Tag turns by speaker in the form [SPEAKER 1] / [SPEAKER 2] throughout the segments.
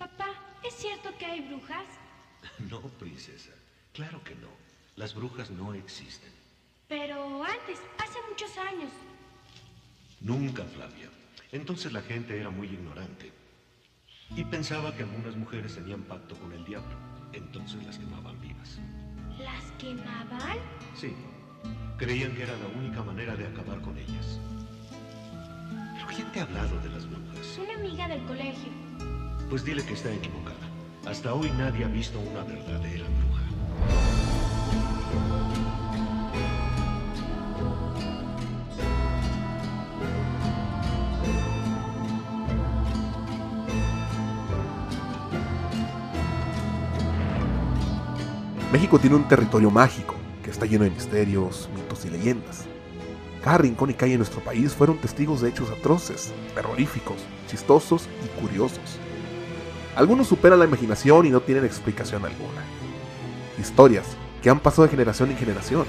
[SPEAKER 1] Papá, ¿es cierto que hay brujas?
[SPEAKER 2] No, princesa. Claro que no. Las brujas no existen.
[SPEAKER 1] Pero antes, hace muchos años.
[SPEAKER 2] Nunca, Flavia. Entonces la gente era muy ignorante. Y pensaba que algunas mujeres tenían pacto con el diablo. Entonces las quemaban vivas.
[SPEAKER 1] ¿Las quemaban?
[SPEAKER 2] Sí. Creían que era la única manera de acabar con ellas. ¿Pero quién te ha hablado de las brujas?
[SPEAKER 1] Una amiga del colegio.
[SPEAKER 2] Pues dile que está equivocada. Hasta hoy nadie ha visto una verdadera bruja.
[SPEAKER 3] México tiene un territorio mágico que está lleno de misterios, mitos y leyendas. Cada rincón y calle de nuestro país fueron testigos de hechos atroces, terroríficos, chistosos y curiosos. Algunos superan la imaginación y no tienen explicación alguna. Historias que han pasado de generación en generación,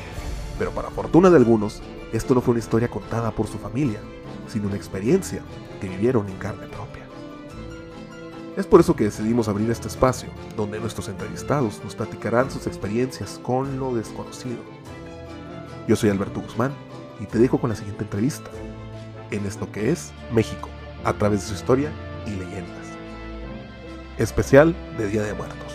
[SPEAKER 3] pero para fortuna de algunos, esto no fue una historia contada por su familia, sino una experiencia que vivieron en carne propia. Es por eso que decidimos abrir este espacio, donde nuestros entrevistados nos platicarán sus experiencias con lo desconocido. Yo soy Alberto Guzmán y te dejo con la siguiente entrevista, en esto que es México, a través de su historia y leyendas. Especial de Día de Muertos.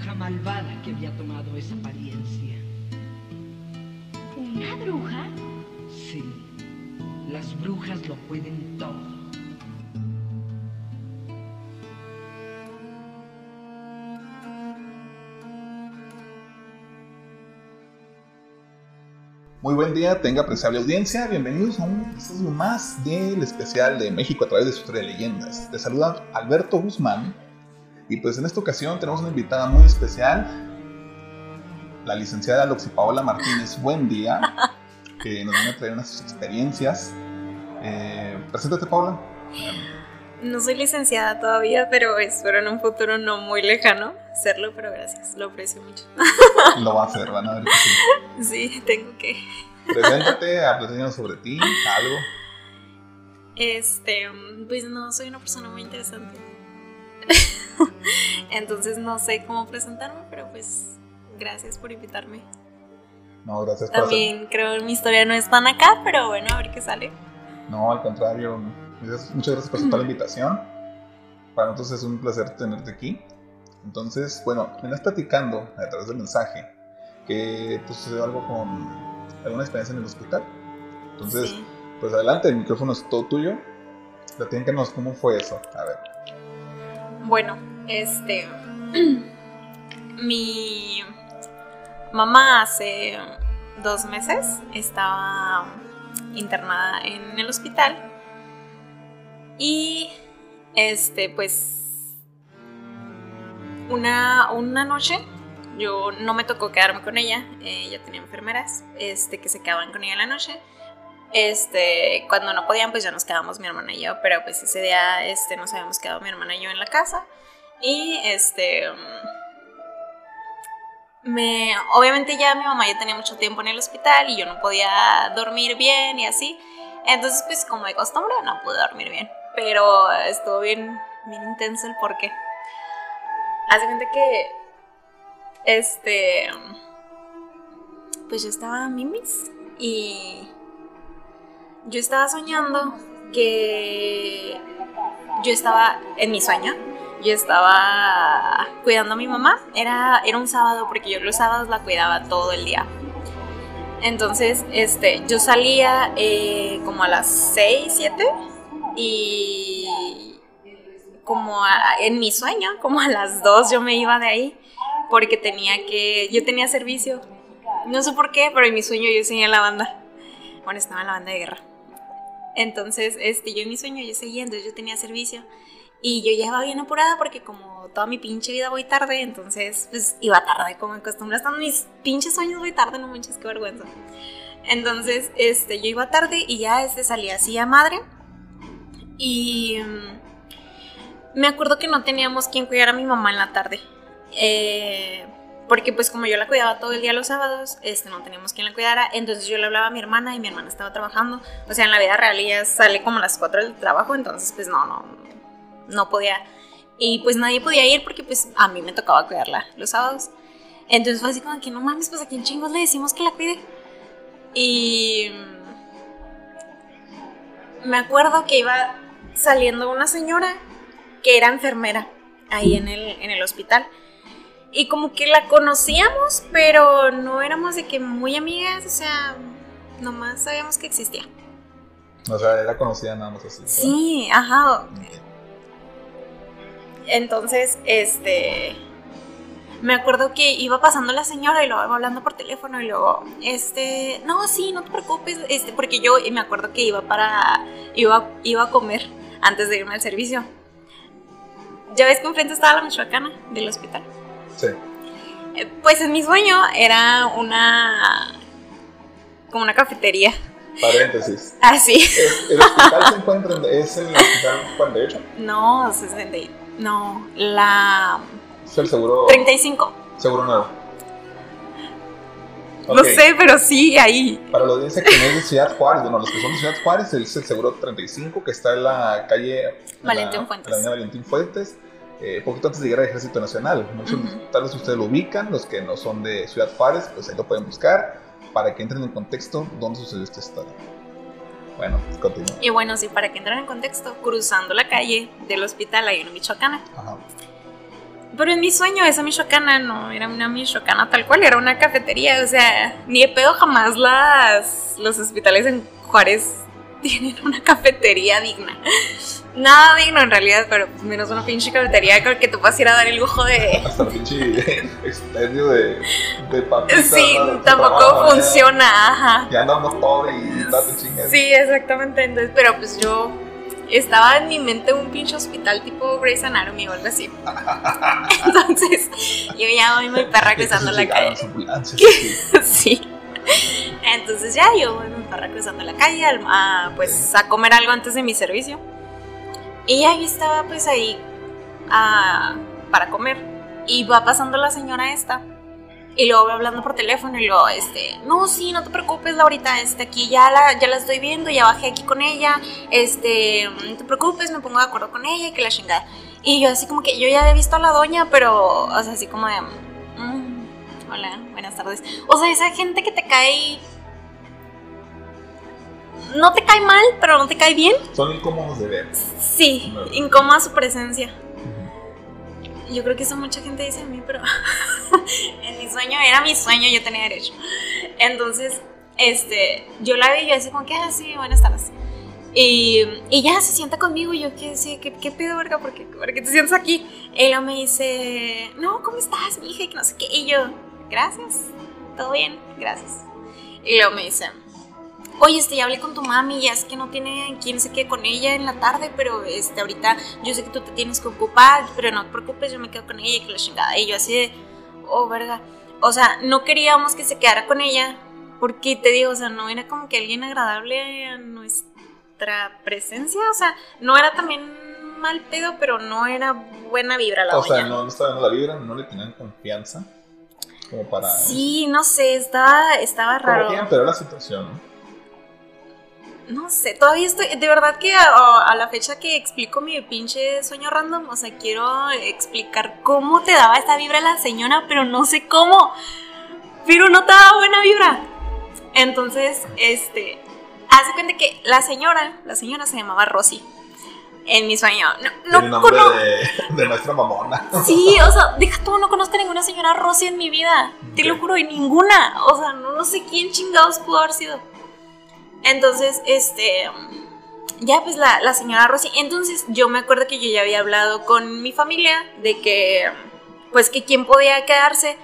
[SPEAKER 4] Bruja malvada que había tomado esa apariencia.
[SPEAKER 1] ¿Una bruja?
[SPEAKER 4] Sí, las brujas lo pueden todo.
[SPEAKER 5] Muy buen día, tenga apreciable audiencia. Bienvenidos a un episodio más del especial de México a través de su historia de leyendas. Te saluda Alberto Guzmán. Y pues en esta ocasión tenemos una invitada muy especial, la licenciada Loxi Paola Martínez. Buen día, que nos viene a traer unas experiencias. Eh, preséntate, Paola.
[SPEAKER 6] No soy licenciada todavía, pero espero en un futuro no muy lejano serlo, pero gracias, lo aprecio mucho.
[SPEAKER 5] Lo va a hacer, van a ver que sí.
[SPEAKER 6] Sí, tengo que.
[SPEAKER 5] Preséntate, platícanos sobre ti, algo.
[SPEAKER 6] Este, pues no, soy una persona muy interesante. Entonces no sé cómo presentarme, pero pues gracias por invitarme.
[SPEAKER 5] No, gracias por
[SPEAKER 6] También creo que mi historia no es tan acá, pero bueno, a ver qué sale.
[SPEAKER 5] No, al contrario. Muchas gracias por aceptar la invitación. Para nosotros es un placer tenerte aquí. Entonces, bueno, me estás platicando a través del mensaje que te sucedió algo con alguna experiencia en el hospital. Entonces,
[SPEAKER 6] Sí.
[SPEAKER 5] pues adelante, el micrófono es todo tuyo. Platícanos cómo fue eso. A ver.
[SPEAKER 6] Bueno, este. mi mamá hace dos meses estaba internada en el hospital. Y este, pues. Una, una noche. Yo no me tocó quedarme con ella. eh, ella tenía enfermeras. Este, que se quedaban con ella en la noche. Este, cuando no podían, pues ya nos quedamos mi hermana y yo, pero pues ese día este, nos habíamos quedado mi hermana y yo en la casa. Y este. Me, obviamente ya mi mamá ya tenía mucho tiempo en el hospital y yo no podía dormir bien y así. Entonces, pues como de costumbre, no pude dormir bien. Pero estuvo bien, bien intenso el porqué. Hace cuenta que. Este. Pues yo estaba mimis y yo estaba soñando que yo estaba en mi sueño, yo estaba cuidando a mi mamá, era, era un sábado porque yo los sábados la cuidaba todo el día. Entonces, este, yo salía eh, como a las 6, 7 y como en mi sueño, como a las 2 yo me iba de ahí porque tenía que, yo tenía servicio. No sé por qué, pero en mi sueño yo enseñé la banda. Bueno, estaba en la banda de guerra. Entonces, este, yo en mi sueño, yo seguía, entonces yo tenía servicio. Y yo ya iba bien apurada porque como toda mi pinche vida voy tarde, entonces pues iba tarde, como me acostumbro. Hasta mis pinches sueños voy tarde, no manches, qué vergüenza. Entonces, este, yo iba tarde y ya este, salía así a madre. Y mm, me acuerdo que no teníamos quien cuidar a mi mamá en la tarde. Eh, porque pues como yo la cuidaba todo el día los sábados, este, no teníamos quien la cuidara, entonces yo le hablaba a mi hermana y mi hermana estaba trabajando, o sea, en la vida real ella sale como a las 4 del trabajo, entonces pues no, no, no podía, y pues nadie podía ir porque pues a mí me tocaba cuidarla los sábados, entonces fue así como que no mames, pues a quién chingos le decimos que la cuide, y me acuerdo que iba saliendo una señora que era enfermera ahí en el, en el hospital. Y como que la conocíamos, pero no éramos de que muy amigas, o sea, nomás sabíamos que existía.
[SPEAKER 5] O sea, era conocida nada más así. ¿verdad?
[SPEAKER 6] Sí, ajá. Entonces, este. Me acuerdo que iba pasando la señora y luego iba hablando por teléfono y luego, este, no, sí, no te preocupes, este, porque yo me acuerdo que iba para, iba, iba a comer antes de irme al servicio. Ya ves que enfrente estaba la Michoacana del hospital.
[SPEAKER 5] Sí.
[SPEAKER 6] Eh, Pues en mi sueño era una, como una cafetería,
[SPEAKER 5] Paréntesis.
[SPEAKER 6] así.
[SPEAKER 5] ¿El, el hospital se encuentra en, es el hospital 48?
[SPEAKER 6] No, 60, y- no, la
[SPEAKER 5] Es el seguro,
[SPEAKER 6] 35.
[SPEAKER 5] seguro nuevo.
[SPEAKER 6] No
[SPEAKER 5] Ok.
[SPEAKER 6] sé, pero sí, ahí.
[SPEAKER 5] Para la audiencia que no es de Ciudad Juárez, bueno, los que son de Ciudad Juárez, es el seguro 35 que está en la calle en
[SPEAKER 6] Valentín
[SPEAKER 5] la-
[SPEAKER 6] Fuentes.
[SPEAKER 5] en la avenida Valentín Fuentes, eh, poquito antes de llegar al Ejército Nacional. Muchos,
[SPEAKER 6] Ujú.
[SPEAKER 5] Tal vez ustedes lo ubican, los que no son de Ciudad Juárez, pues ahí lo pueden buscar para que entren en contexto dónde sucedió esta historia. Bueno, continúa.
[SPEAKER 6] Y bueno, sí, para que entren en contexto, cruzando la calle del hospital hay una michoacana.
[SPEAKER 5] Ajá.
[SPEAKER 6] Pero en mi sueño esa michoacana no era una michoacana tal cual, era una cafetería. O sea, ni de pedo jamás las, los hospitales en Juárez tienen una cafetería digna. Nada digno en realidad, pero menos una pinche cafetería con que tú puedas ir a dar el lujo de...
[SPEAKER 5] Hasta pinche expendio de, de papitas.
[SPEAKER 6] Sí, tampoco
[SPEAKER 5] trabajo,
[SPEAKER 6] funciona, ajá.
[SPEAKER 5] Ya andamos pobres y date chingas.
[SPEAKER 6] Sí, exactamente. Entonces, pero pues yo estaba en mi mente un pinche hospital tipo Grey's Anatomy o algo así. Entonces, yo ya voy mi perra cruzando la calle.
[SPEAKER 5] Sí.
[SPEAKER 6] Entonces ya yo voy perra cruzando la calle al- a, pues a comer algo antes de mi servicio. Y yo estaba pues ahí ah, para comer. Y va pasando la señora esta. Y luego va hablando por teléfono y luego, este, no, sí, no te preocupes, Laurita, este, aquí ya la, ya la estoy viendo, ya bajé aquí con ella, este, no te preocupes, me pongo de acuerdo con ella y que la chingada. Y yo así como que, yo ya había visto a la doña, pero, o sea, así como de, "Mm, hola, buenas tardes. O sea, esa gente que te cae, no te cae mal, pero no te cae bien.
[SPEAKER 5] Son incómodos de ver.
[SPEAKER 6] Sí, incómoda su presencia. Yo creo que eso mucha gente dice a mí, pero en mi sueño, era mi sueño, yo tenía derecho. Luego, este, yo la vi y yo así como que, ah, sí, buenas tardes. Y, y ya se sienta conmigo y yo, ¿qué, sí, ¿qué, qué pedo, verga? ¿Por qué, por qué te sientas aquí? Y luego me dice, no, ¿cómo estás, mi hija? Y que no sé qué. Y yo, gracias, todo bien, gracias. Y luego me dice, oye, este, ya hablé con tu mami, ya es que no tiene quien se quede con ella en la tarde, pero este, ahorita yo sé que tú te tienes que ocupar, pero no te preocupes, yo me quedo con ella y que la chingada. Y yo así de, oh, verga. O sea, no queríamos que se quedara con ella, porque te digo, o sea, no era como que alguien agradable a nuestra presencia, o sea, no era también mal pedo, pero no era buena vibra la
[SPEAKER 5] O sea, no, no estaba viendo la vibra, no le tenían confianza. Como para.
[SPEAKER 6] Sí, no sé, estaba, estaba raro.
[SPEAKER 5] empeoró la situación, ¿no?
[SPEAKER 6] No sé, todavía estoy, de verdad que a, a la fecha que explico mi pinche sueño random, o sea, quiero explicar cómo te daba esta vibra la señora, pero no sé cómo. Pero no te daba buena vibra. Entonces, este, hace cuenta que la señora, la señora se llamaba Rosy. En mi sueño. No, no
[SPEAKER 5] nombre
[SPEAKER 6] conozco.
[SPEAKER 5] de, de nuestra mamona.
[SPEAKER 6] Sí, o sea, deja tú, no conozco a ninguna señora Rosy en mi vida. Te lo juro, y ninguna. O sea, no, no sé quién chingados pudo haber sido. Entonces, este. Ya, pues la, la señora Rosy. Entonces, yo me acuerdo que yo ya había hablado con mi familia de que. Pues que quién podía quedarse.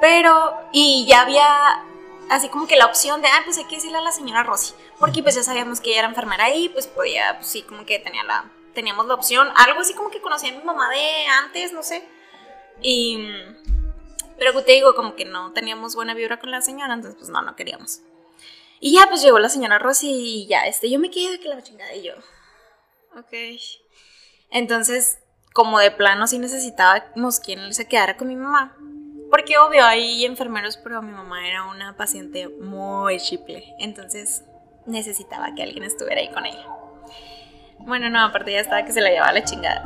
[SPEAKER 6] Pero. Y ya había así como que la opción de, ah, pues hay que decirle a la señora Rosy, porque pues ya sabíamos que ella era enfermera ahí, pues podía, pues sí, como que tenía la, teníamos la opción, algo así como que conocía a mi mamá de antes, no sé, y, pero te digo, como que no teníamos buena vibra con la señora, entonces pues no, no queríamos. Y ya pues llegó la señora Rosy y ya, este, yo me quedé de que la chingada y yo, ok. Entonces, como de plano sí necesitábamos quien se quedara con mi mamá. Porque obvio, hay enfermeros, pero mi mamá era una paciente muy chiple. Entonces necesitaba que alguien estuviera ahí con ella. Bueno, no, aparte ya estaba que se la llevaba la chingada.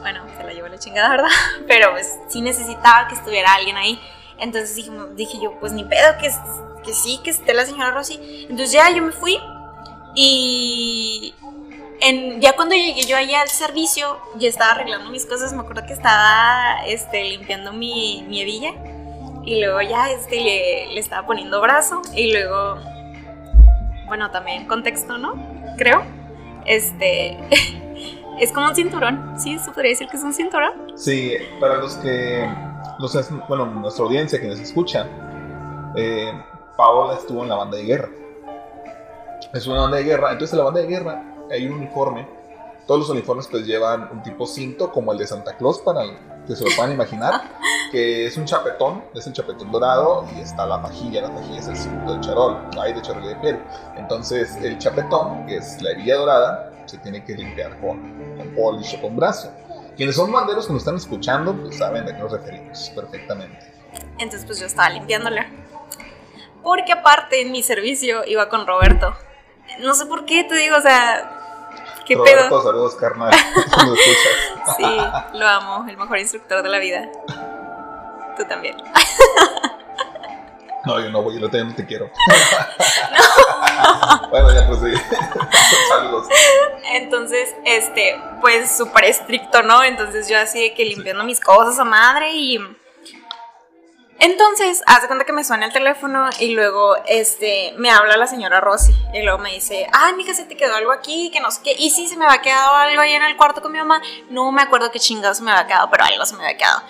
[SPEAKER 6] Bueno, se la llevó la chingada, ¿verdad? Pero pues sí necesitaba que estuviera alguien ahí. Entonces dije, yo, pues ni pedo, que, que sí, que esté la señora Rosy. Entonces ya yo me fui y ya cuando llegué yo allá al servicio, ya estaba arreglando mis cosas, me acuerdo que estaba este, limpiando mi, mi hebilla y luego ya este, le, le, estaba poniendo brazo y luego, bueno, también contexto, ¿no? Creo. Este, es como un cinturón, ¿sí? ¿Se podría decir que es un cinturón?
[SPEAKER 5] Sí, para los que, los, bueno, nuestra audiencia que nos escucha, eh, Paola estuvo en la banda de guerra. Es una banda de guerra, entonces la banda de guerra hay un uniforme. Todos los uniformes pues llevan un tipo cinto como el de Santa Claus para que se lo puedan imaginar, que es un chapetón, es el chapetón dorado y está la pajilla, la pajilla es el cinto del charol, hay de charol de piel. Entonces el chapetón, que es la hebilla dorada, se tiene que limpiar con, con polish o con brazo. Quienes son banderos que nos están escuchando, pues saben de qué nos referimos perfectamente.
[SPEAKER 6] Entonces pues yo estaba limpiándola. Porque aparte en mi servicio iba con Roberto. No sé por qué, te digo, o sea, ¿Qué
[SPEAKER 5] Roberto, pedo? saludos, carnal.
[SPEAKER 6] sí, lo amo, el mejor instructor de la vida. Tú también.
[SPEAKER 5] No, yo no voy, yo no te quiero. bueno, ya pues sí. Saludos.
[SPEAKER 6] Entonces, este, pues súper estricto, ¿no? Entonces yo así de que limpiando mis cosas a madre y entonces, hace cuenta que me suena el teléfono y luego este, me habla la señora Rosy. Y luego me dice, ay, mija, se te quedó algo aquí, que no sé qué. Y sí, se me había quedado algo ahí en el cuarto con mi mamá. No me acuerdo qué chingados se me había quedado, pero algo se me había quedado.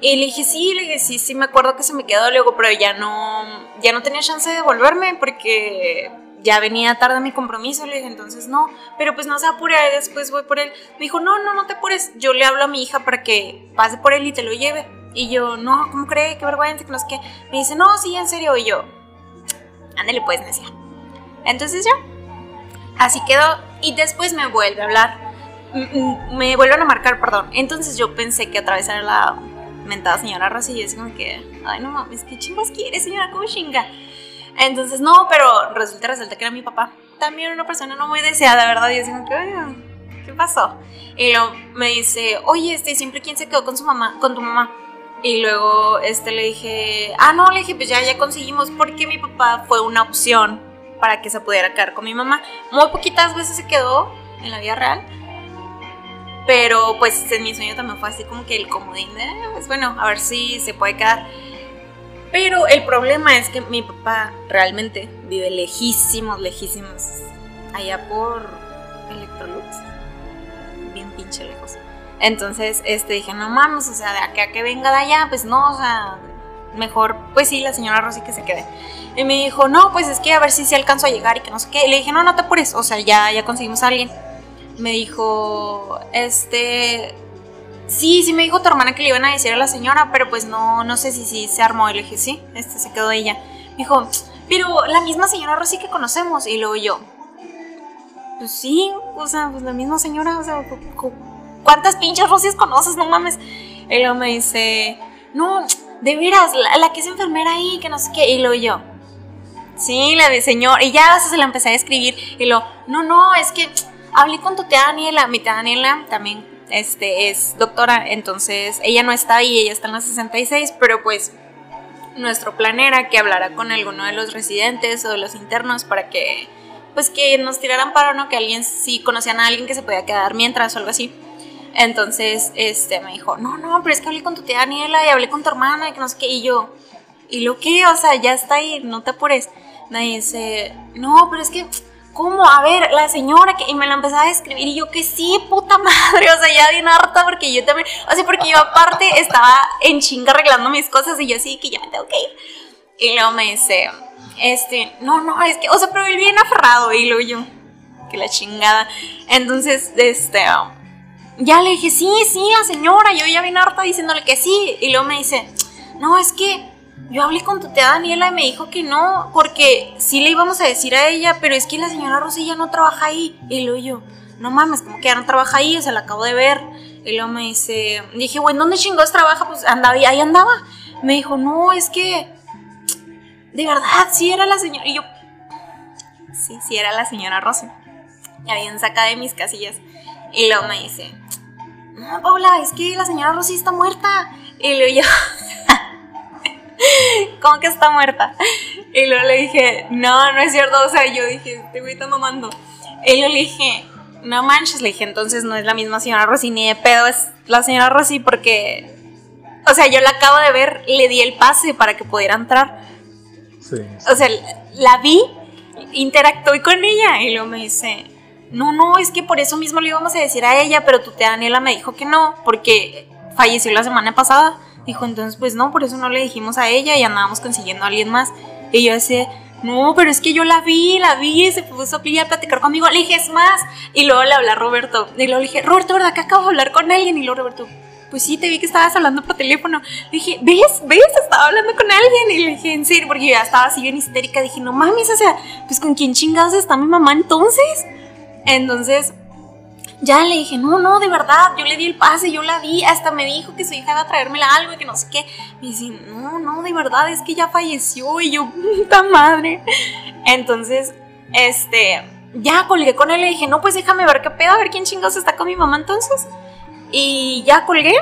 [SPEAKER 6] Y le dije, sí, le dije, sí, sí, me acuerdo que se me quedó luego, pero ya no, ya no tenía chance de devolverme porque ya venía tarde mi compromiso. Le dije, entonces no, pero pues no se apure, después voy por él. Me dijo, no, no, no te apures. Yo le hablo a mi hija para que pase por él y te lo lleve. Y yo, no, ¿cómo cree? Qué vergüenza, que no sé qué. Me dice, no, sí, en serio. Y yo, ándale pues, necia. Entonces ya, así quedó. Y después me vuelve a hablar. Me vuelven a marcar, perdón. Entonces yo pensé que otra vez era la mentada señora Rosy. Y yo así como que, ay, no mames, ¿qué chingos quiere, señora? ¿Cómo chinga? Entonces, no, pero resulta, resulta que era mi papá. También una persona no muy deseada, ¿verdad? Y yo así como que, ¿qué pasó? Y luego me dice, oye, este, siempre quién se quedó con su mamá, con tu mamá. Y luego este, le dije, ah, no, le dije, pues ya, ya conseguimos, porque mi papá fue una opción para que se pudiera quedar con mi mamá. Muy poquitas veces se quedó en la vida real. Pero pues en mi sueño también fue así como que el comodín de, pues bueno, a ver si se puede quedar. Pero el problema es que mi papá realmente vive lejísimos, lejísimos, allá por Electrolux. Bien pinche lejos. Entonces, este, dije, no mames, o sea, de acá que venga de allá, pues no, o sea, mejor, pues sí, la señora Rosy que se quede. Y me dijo, no, pues es que a ver si se alcanzo a llegar y que no sé qué. Y le dije, no, no te apures, o sea, ya, ya conseguimos a alguien. Me dijo, este, sí, sí me dijo tu hermana que le iban a decir a la señora, pero pues no, no sé si, si se armó. Y le dije, sí, este, se quedó ella. Me dijo, pero la misma señora Rosy que conocemos. Y luego yo, pues sí, o sea, pues la misma señora, o sea, ¿cuántas pinches Rosys conoces? No mames. Y luego me dice, no, de veras, la, que es enfermera ahí, que no sé qué. Y luego yo, sí, la de señor. Y ya se la empecé a escribir. Y luego, no, no, es que hablé con tu tía Daniela. Mi tía Daniela también este, es doctora, entonces ella no está ahí, ella está en la 66, pero pues nuestro plan era que hablara con alguno de los residentes o de los internos para que pues que nos tiraran paro, ¿no? Que alguien, si conocían a alguien que se podía quedar mientras o algo así. Entonces, este, me dijo, no, no, pero es que hablé con tu tía Daniela y hablé con tu hermana y que no sé qué. Y yo, ¿y lo qué? O sea, ya está ahí, no te apures. Me dice, no, pero es que, ¿cómo? A ver, la señora que... Y me la empezaba a escribir y yo que sí, puta madre. O sea, ya bien harta porque yo también... O sea, porque yo aparte estaba en chinga arreglando mis cosas y yo sí, que ya me tengo que ir. Y luego me dice, Este, no, no, es que, o sea, pero él bien aferrado y luego yo, que la chingada. Entonces, este, ya le dije, sí, sí, la señora, yo ya vine harta diciéndole que sí. Y luego me dice, no, es que yo hablé con tu tía Daniela y me dijo que no, porque sí le íbamos a decir a ella, pero es que la señora Rosilla no trabaja ahí. Y luego yo, no mames, como que ya no trabaja ahí, o sea, la acabo de ver. Y luego me dice, dije, bueno, ¿dónde chingados trabaja? Pues andaba ahí andaba. Me dijo, no, es que de verdad, sí era la señora. Y yo, sí, sí era la señora Rosy. Ya bien sacada de mis casillas. Y luego me dice, no, Paula, es que la señora Rosy está muerta. Y luego yo, ¿cómo que está muerta? Y luego le dije, no, no es cierto. O sea, yo dije, este güey está mamando. Y luego le dije, no manches, le dije, entonces no es la misma señora Rosy, ni de pedo es la señora Rosy porque, o sea, yo la acabo de ver, le di el pase para que pudiera entrar.
[SPEAKER 5] Sí.
[SPEAKER 6] O sea, la vi, interactué con ella y luego me dice, no, no, es que por eso mismo le íbamos a decir a ella, pero tu tía Daniela me dijo que no, porque falleció la semana pasada. Dijo, entonces pues no, por eso no le dijimos a ella y andábamos consiguiendo a alguien más. Y yo decía, no, pero es que yo la vi, la vi, se puso a platicar conmigo. Le dije, es más. Y luego le hablé a Roberto. Y luego le dije, Roberto, ¿verdad que acabo de hablar con alguien? Y luego Roberto, pues sí, te vi que estabas hablando por teléfono. Le dije, ¿ves? ¿Ves? Estaba hablando con alguien. Y le dije, en serio, porque yo ya estaba así bien histérica. Dije, no mames, o sea, pues con quién chingados está mi mamá entonces. Entonces, ya le dije, no, no, de verdad, yo le di el pase, yo la vi, hasta me dijo que su hija iba a traérmela algo y que no sé qué. Me dice, no, no, de verdad, es que ya falleció y yo, puta madre. Entonces, este, ya colgué con él y le dije, no, pues déjame ver qué pedo, a ver quién chingados está con mi mamá entonces. Y ya colgué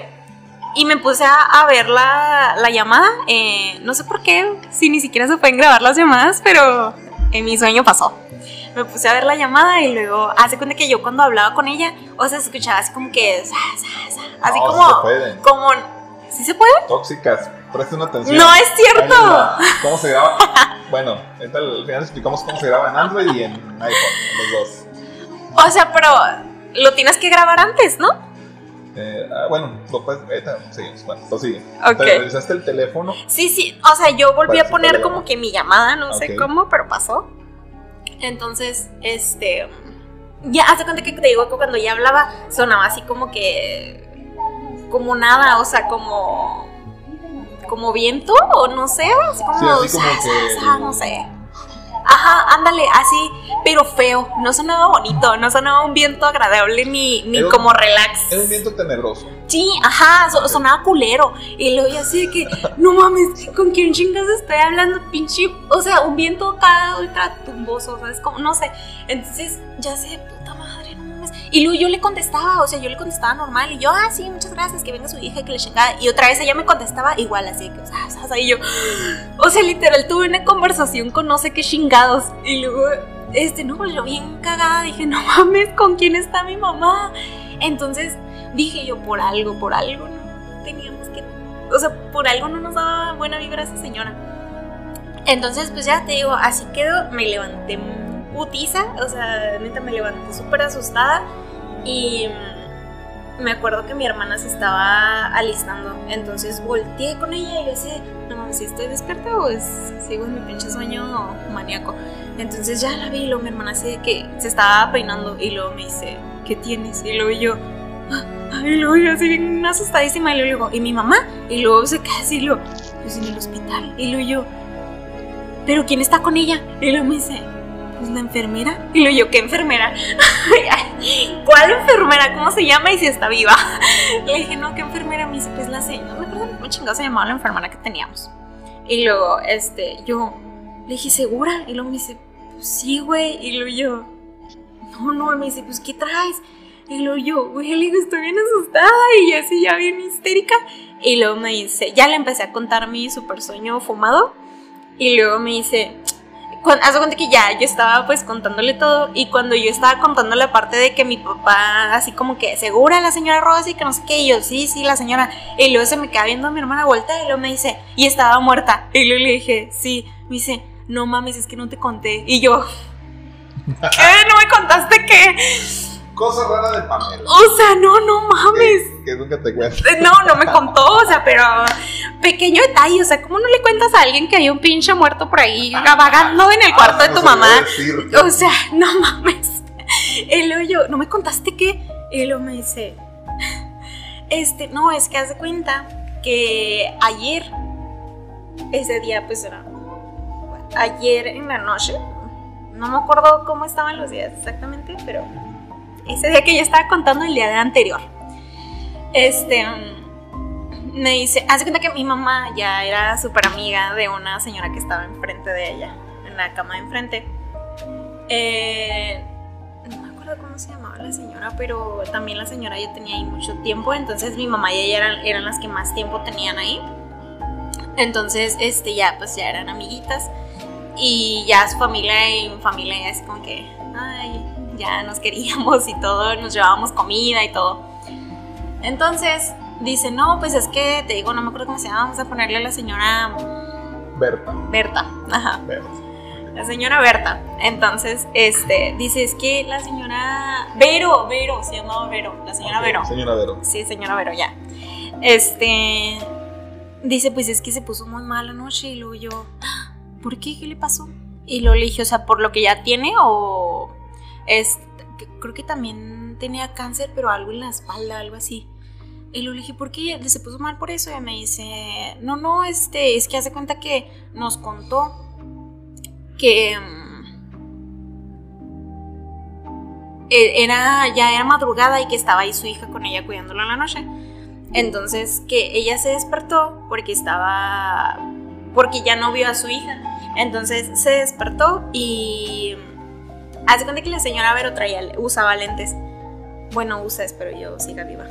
[SPEAKER 6] y me puse a, ver la, la llamada. Eh, no sé por qué, si ni siquiera se pueden grabar las llamadas, pero en mi sueño pasó me puse a ver la llamada y luego hace cuenta que yo cuando hablaba con ella, o sea, se escuchaba así como que, sa, sa, sa, así
[SPEAKER 5] No,
[SPEAKER 6] como,
[SPEAKER 5] sí se
[SPEAKER 6] como, ¿sí se puede?
[SPEAKER 5] Tóxicas, presten atención.
[SPEAKER 6] No es cierto.
[SPEAKER 5] ¿Cómo se graba? bueno, ahorita al final explicamos cómo se graba en Android y en iPhone, los dos.
[SPEAKER 6] O sea, pero lo tienes que grabar antes, ¿no?
[SPEAKER 5] Eh, ah, bueno, lo puedes. Seguimos. Bueno, tú sigue.
[SPEAKER 6] Ok.
[SPEAKER 5] Te revisaste el teléfono.
[SPEAKER 6] Sí, sí, o sea, yo volví a poner como que mi llamada, no sé cómo, pero pasó. Entonces, este, ya hace cuenta que te digo que cuando ya hablaba sonaba así como que, como nada, o sea, como, como viento o no sé, así como,
[SPEAKER 5] Sí, así como que-
[SPEAKER 6] no sé. Ajá, ándale, así, pero feo, no sonaba bonito, no sonaba un viento agradable ni, ni
[SPEAKER 5] un-
[SPEAKER 6] como relax.
[SPEAKER 5] Era un viento tenebroso.
[SPEAKER 6] Sí, ajá, so- sonaba culero. Y luego yo así de que, no mames, ¿con quién chingas estoy hablando? Pinche, o sea, un viento acá ultra tumboso, ¿sabes? Como, no sé. Entonces, ya sé, puta madre, no mames. Y luego yo le contestaba, o sea, yo le contestaba normal. Y yo, ah, sí, muchas gracias, que venga su hija, que le chingada. Y otra vez ella me contestaba igual, así que, o sea, o y yo, o sea, literal, tuve una conversación con no sé qué chingados. Y luego, este, no, pues yo bien cagada, dije, no mames, ¿con quién está mi mamá? Entonces, dije yo, por algo, por algo no teníamos que, o sea, por algo no nos daba buena vibra esa señora. Entonces, pues ya te digo, así quedó, me levanté putiza, o sea, neta me levanté súper asustada y me acuerdo que mi hermana se estaba alistando, entonces volteé con ella y yo así, no mames, si estoy despierta o es, sigo en mi pinche sueño maníaco. Entonces ya la vi y luego mi hermana así que se estaba peinando y luego me dice, ¿qué tienes? Y luego yo, "Ah", y luego yo así bien asustadísima y luego ¿y mi mamá? Y luego se y luego, pues en el hospital. Y luego yo, ¿pero quién está con ella? Y luego me dice, pues la enfermera. Y luego yo, ¿qué enfermera? ¿Cuál enfermera? ¿Cómo se llama y si está viva? Le dije, no, ¿qué enfermera? Me dice, pues la señora, no me acuerdo cómo chingado se llamaba la enfermera que teníamos. Y luego, este, yo le dije, ¿segura? Y luego me dice, pues sí, güey. Y luego yo, no, no, me dice, pues ¿qué traes? Y luego yo, güey, le digo, estoy bien asustada y así ya bien histérica. Y luego me dice, ya le empecé a contar mi super sueño fumado. Y luego me dice, haz cuenta que ya yo estaba pues contándole todo. Y cuando yo estaba contando la parte de que mi papá, así como que, segura la señora Rosy, que no sé qué, y yo, sí, sí, la señora. Y luego se me queda viendo a mi hermana vuelta y luego me dice, y estaba muerta. Y luego le dije, sí. Me dice, no mames, es que no te conté. Y yo, ¿qué? ¿No me contaste qué?
[SPEAKER 5] Cosa rara de Pamela.
[SPEAKER 6] O sea, no, no mames.
[SPEAKER 5] Que, que nunca te cuento.
[SPEAKER 6] No, no me contó, o sea, pero, pequeño detalle, o sea, ¿cómo no le cuentas a alguien que hay un pinche muerto por ahí vagando en el cuarto
[SPEAKER 5] Ah,
[SPEAKER 6] de
[SPEAKER 5] no
[SPEAKER 6] tu mamá? O sea, no mames. Y luego yo, ¿no me contaste qué? Y luego me dice, este, no, es que haz de cuenta que ayer, ese día, pues era, ayer en la noche, no me acuerdo cómo estaban los días exactamente, pero ese día que yo estaba contando el día de anterior, este, me dice, haz de cuenta que mi mamá ya era súper amiga de una señora que estaba enfrente de ella, en la cama de enfrente. Eh, no me acuerdo cómo se llamaba la señora, pero también la señora ya tenía ahí mucho tiempo, entonces mi mamá y ella eran, las que más tiempo tenían ahí. Entonces, este, ya, pues ya eran amiguitas. Y ya su familia y mi familia es como que, ay, ya nos queríamos y todo, nos llevábamos comida y todo. Entonces, dice, no, pues es que, te digo, no me acuerdo cómo se llama, vamos a ponerle a la señora
[SPEAKER 5] Berta.
[SPEAKER 6] Berta. Ajá
[SPEAKER 5] Berta.
[SPEAKER 6] la señora Berta. Entonces, este, dice, es que la señora Vero, Vero, se llamaba Vero, la señora
[SPEAKER 5] Ok,
[SPEAKER 6] Vero.
[SPEAKER 5] Señora Vero.
[SPEAKER 6] Sí, señora Vero, ya. Este, dice, pues es que se puso muy mal anoche y luego yo, "Ah, ¿por qué? ¿Qué le pasó? Y luego le dije, o sea, por lo que ya tiene o es, creo que también tenía cáncer, pero algo en la espalda, algo así. Y le dije, ¿por qué se puso mal por eso? Y me dice, no, no, este, es que hace cuenta que nos contó que mm, e- era ya era madrugada y que estaba ahí su hija con ella cuidándola en la noche. Entonces que ella se despertó porque estaba porque ya no vio a su hija. Entonces se despertó y hace cuenta que la señora Vero traía usaba lentes. Bueno, usa, espero yo siga viva.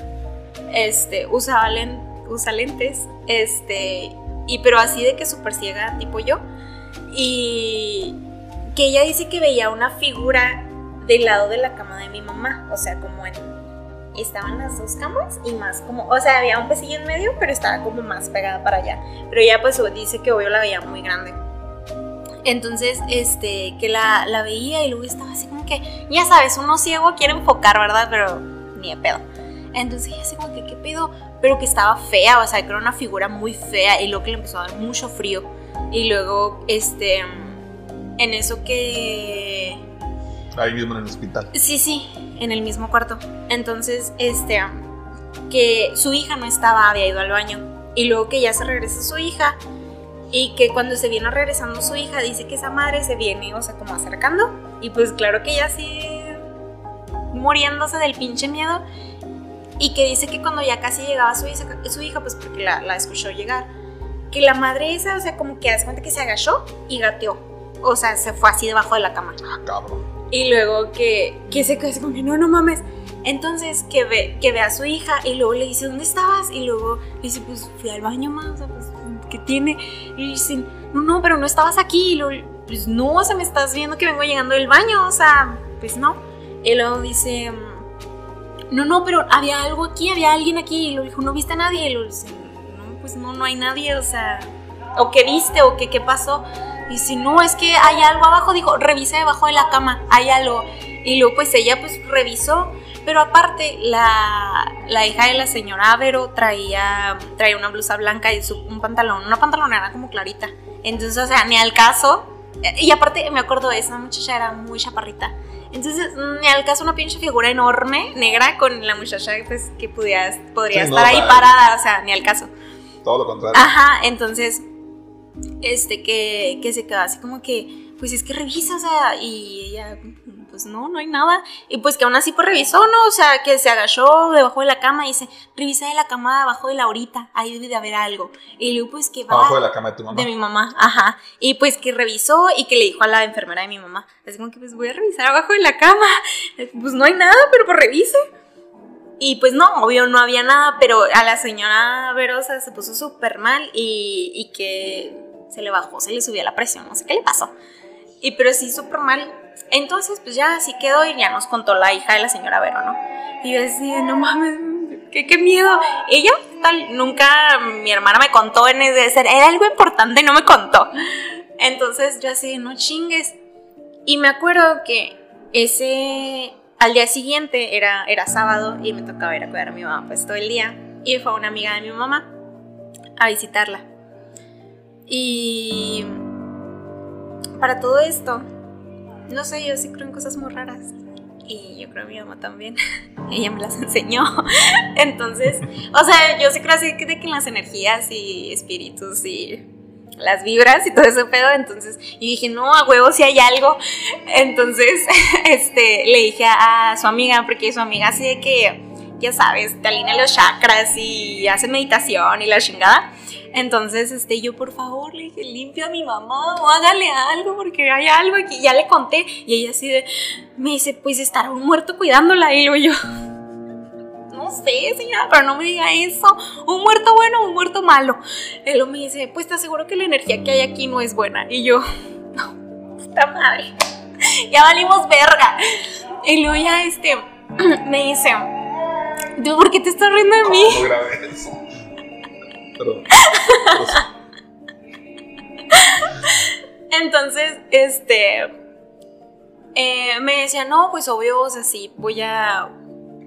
[SPEAKER 6] Este, usaba len- usa lentes, este, y pero así de que súper ciega, tipo yo y que ella dice que veía una figura del lado de la cama de mi mamá, o sea, como en estaban las dos camas y más como, o sea, había un pesillo en medio, pero estaba como más pegada para allá. Pero ella pues dice que obvio la veía muy grande. Entonces, este, que la, la veía y luego estaba así como que, ya sabes, uno ciego quiere enfocar, ¿verdad? Pero ni de pedo. Entonces ella así como que, ¿qué pedo? Pero que estaba fea, o sea, que era una figura muy fea y luego que le empezó a dar mucho frío. Y luego, este, en eso que...
[SPEAKER 5] Ahí mismo en el hospital.
[SPEAKER 6] Sí, sí, en el mismo cuarto. Entonces, este, que su hija no estaba, había ido al baño. Y luego que ya se regresa su hija. Y que cuando se viene regresando su hija, dice que esa madre se viene, o sea, como acercando. Y pues claro que ella así muriéndose del pinche miedo. Y que dice que cuando ya casi llegaba su hija, su hija pues porque la, la escuchó llegar, que la madre esa, o sea, como que hace cuenta que se agachó y gateó. O sea, se fue así debajo de la cama.
[SPEAKER 5] Ah, cabrón.
[SPEAKER 6] Y luego que, que se quedó como que no, no mames. Entonces que ve, que ve a su hija y luego le dice, ¿dónde estabas? Y luego le dice, pues fui al baño más, o sea, pues, ¿qué tiene? Y dicen, no, no, pero no estabas aquí. Luego, pues no, o sea, me estás viendo que vengo llegando del baño, o sea, pues no. Y luego dice, no, no, pero había algo aquí, había alguien aquí. Y luego dijo, ¿no viste a nadie? Y luego dice, no, pues no, no hay nadie, o sea, o qué viste, o qué, qué pasó. Y si no, es que hay algo abajo, dijo, revisa debajo de la cama, hay algo. Y luego pues ella pues revisó, pero aparte la, la hija de la señora Vero traía, traía una blusa blanca y su, un pantalón, una pantalonera como clarita. Entonces, o sea, ni al caso. Y aparte me acuerdo, esa muchacha era muy chaparrita. Entonces, ni al caso una pinche figura enorme, negra, con la muchacha pues, que podía, podría
[SPEAKER 5] Sí, no,
[SPEAKER 6] estar ahí parada, o sea, ni al caso.
[SPEAKER 5] Todo lo contrario.
[SPEAKER 6] Ajá, entonces, este, que, que se quedó así como que, pues es que revisa, o sea, y ella, pues no, no hay nada. Y pues que aún así pues revisó, ¿no? O sea, que se agachó debajo de la cama y dice, revisa de la cama abajo de la horita, ahí debe de haber algo. Y luego pues que va...
[SPEAKER 5] Abajo de la cama de tu mamá.
[SPEAKER 6] De mi mamá, ajá. Y pues que revisó y que le dijo a la enfermera de mi mamá, así como que pues voy a revisar abajo de la cama. Pues no hay nada, pero pues revise. Y pues no, obvio no había nada, pero a la señora Verosa se puso súper mal y, y que se le bajó, se le subió la presión, no sé qué le pasó. Y pero sí, súper mal. Entonces, pues ya así quedó y ya nos contó la hija de la señora Vero, ¿no? Y yo decía, no mames, qué, qué miedo. Ella, tal, nunca, mi hermana me contó en ese, era algo importante y no me contó. Entonces yo así, no chingues. Y me acuerdo que ese, al día siguiente era, era sábado y me tocaba ir a cuidar a mi mamá pues todo el día. Y fue una amiga de mi mamá a visitarla. Y para todo esto, no sé, yo sí creo en cosas muy raras. Y yo creo mi mamá también. Ella me las enseñó. Entonces, o sea, yo sí creo así que de que las energías y espíritus y las vibras y todo ese pedo. Entonces, y dije, no, a huevo si hay algo. Entonces, este, le dije a, su amiga, porque su amiga así de que, ya sabes, te alinea los chakras y hace meditación y la chingada. Entonces, este, yo por favor le dije, limpia a mi mamá o hágale algo porque hay algo aquí. Ya le conté y ella así de, me dice, pues estará un muerto cuidándola. Y luego yo, no sé, señora, pero no me diga eso. Un muerto bueno o un muerto malo. Él luego me dice, pues te aseguro que la energía que hay aquí no es buena. Y yo, no, puta madre, ya valimos verga. Y luego ya, este, me dice, ¿tú por qué te estás riendo de mí?
[SPEAKER 5] No grabé eso. Perdón.
[SPEAKER 6] Entonces, este, eh, me decía, no, pues obvio, o sea, sí, voy a,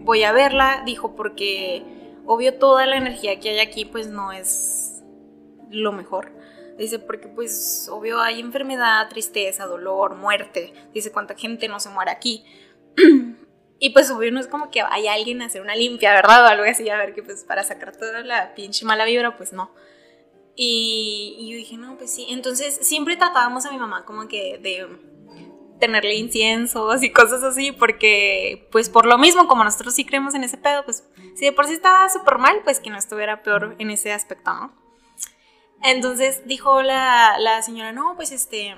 [SPEAKER 6] voy a verla, dijo, porque obvio toda la energía que hay aquí, pues no es lo mejor. Dice, porque pues obvio hay enfermedad, tristeza, dolor, muerte. Dice, cuánta gente no se muere aquí. y pues es como que haya alguien a hacer una limpia, ¿verdad? O algo así, a ver que pues para sacar toda la pinche mala vibra, pues no. Y, y yo dije, no, pues sí. Entonces siempre tratábamos a mi mamá como que de tenerle inciensos y cosas así, porque pues por lo mismo, como nosotros sí creemos en ese pedo, pues si de por sí estaba súper mal, pues que no estuviera peor en ese aspecto, ¿no? Entonces dijo la, la señora, no, pues este,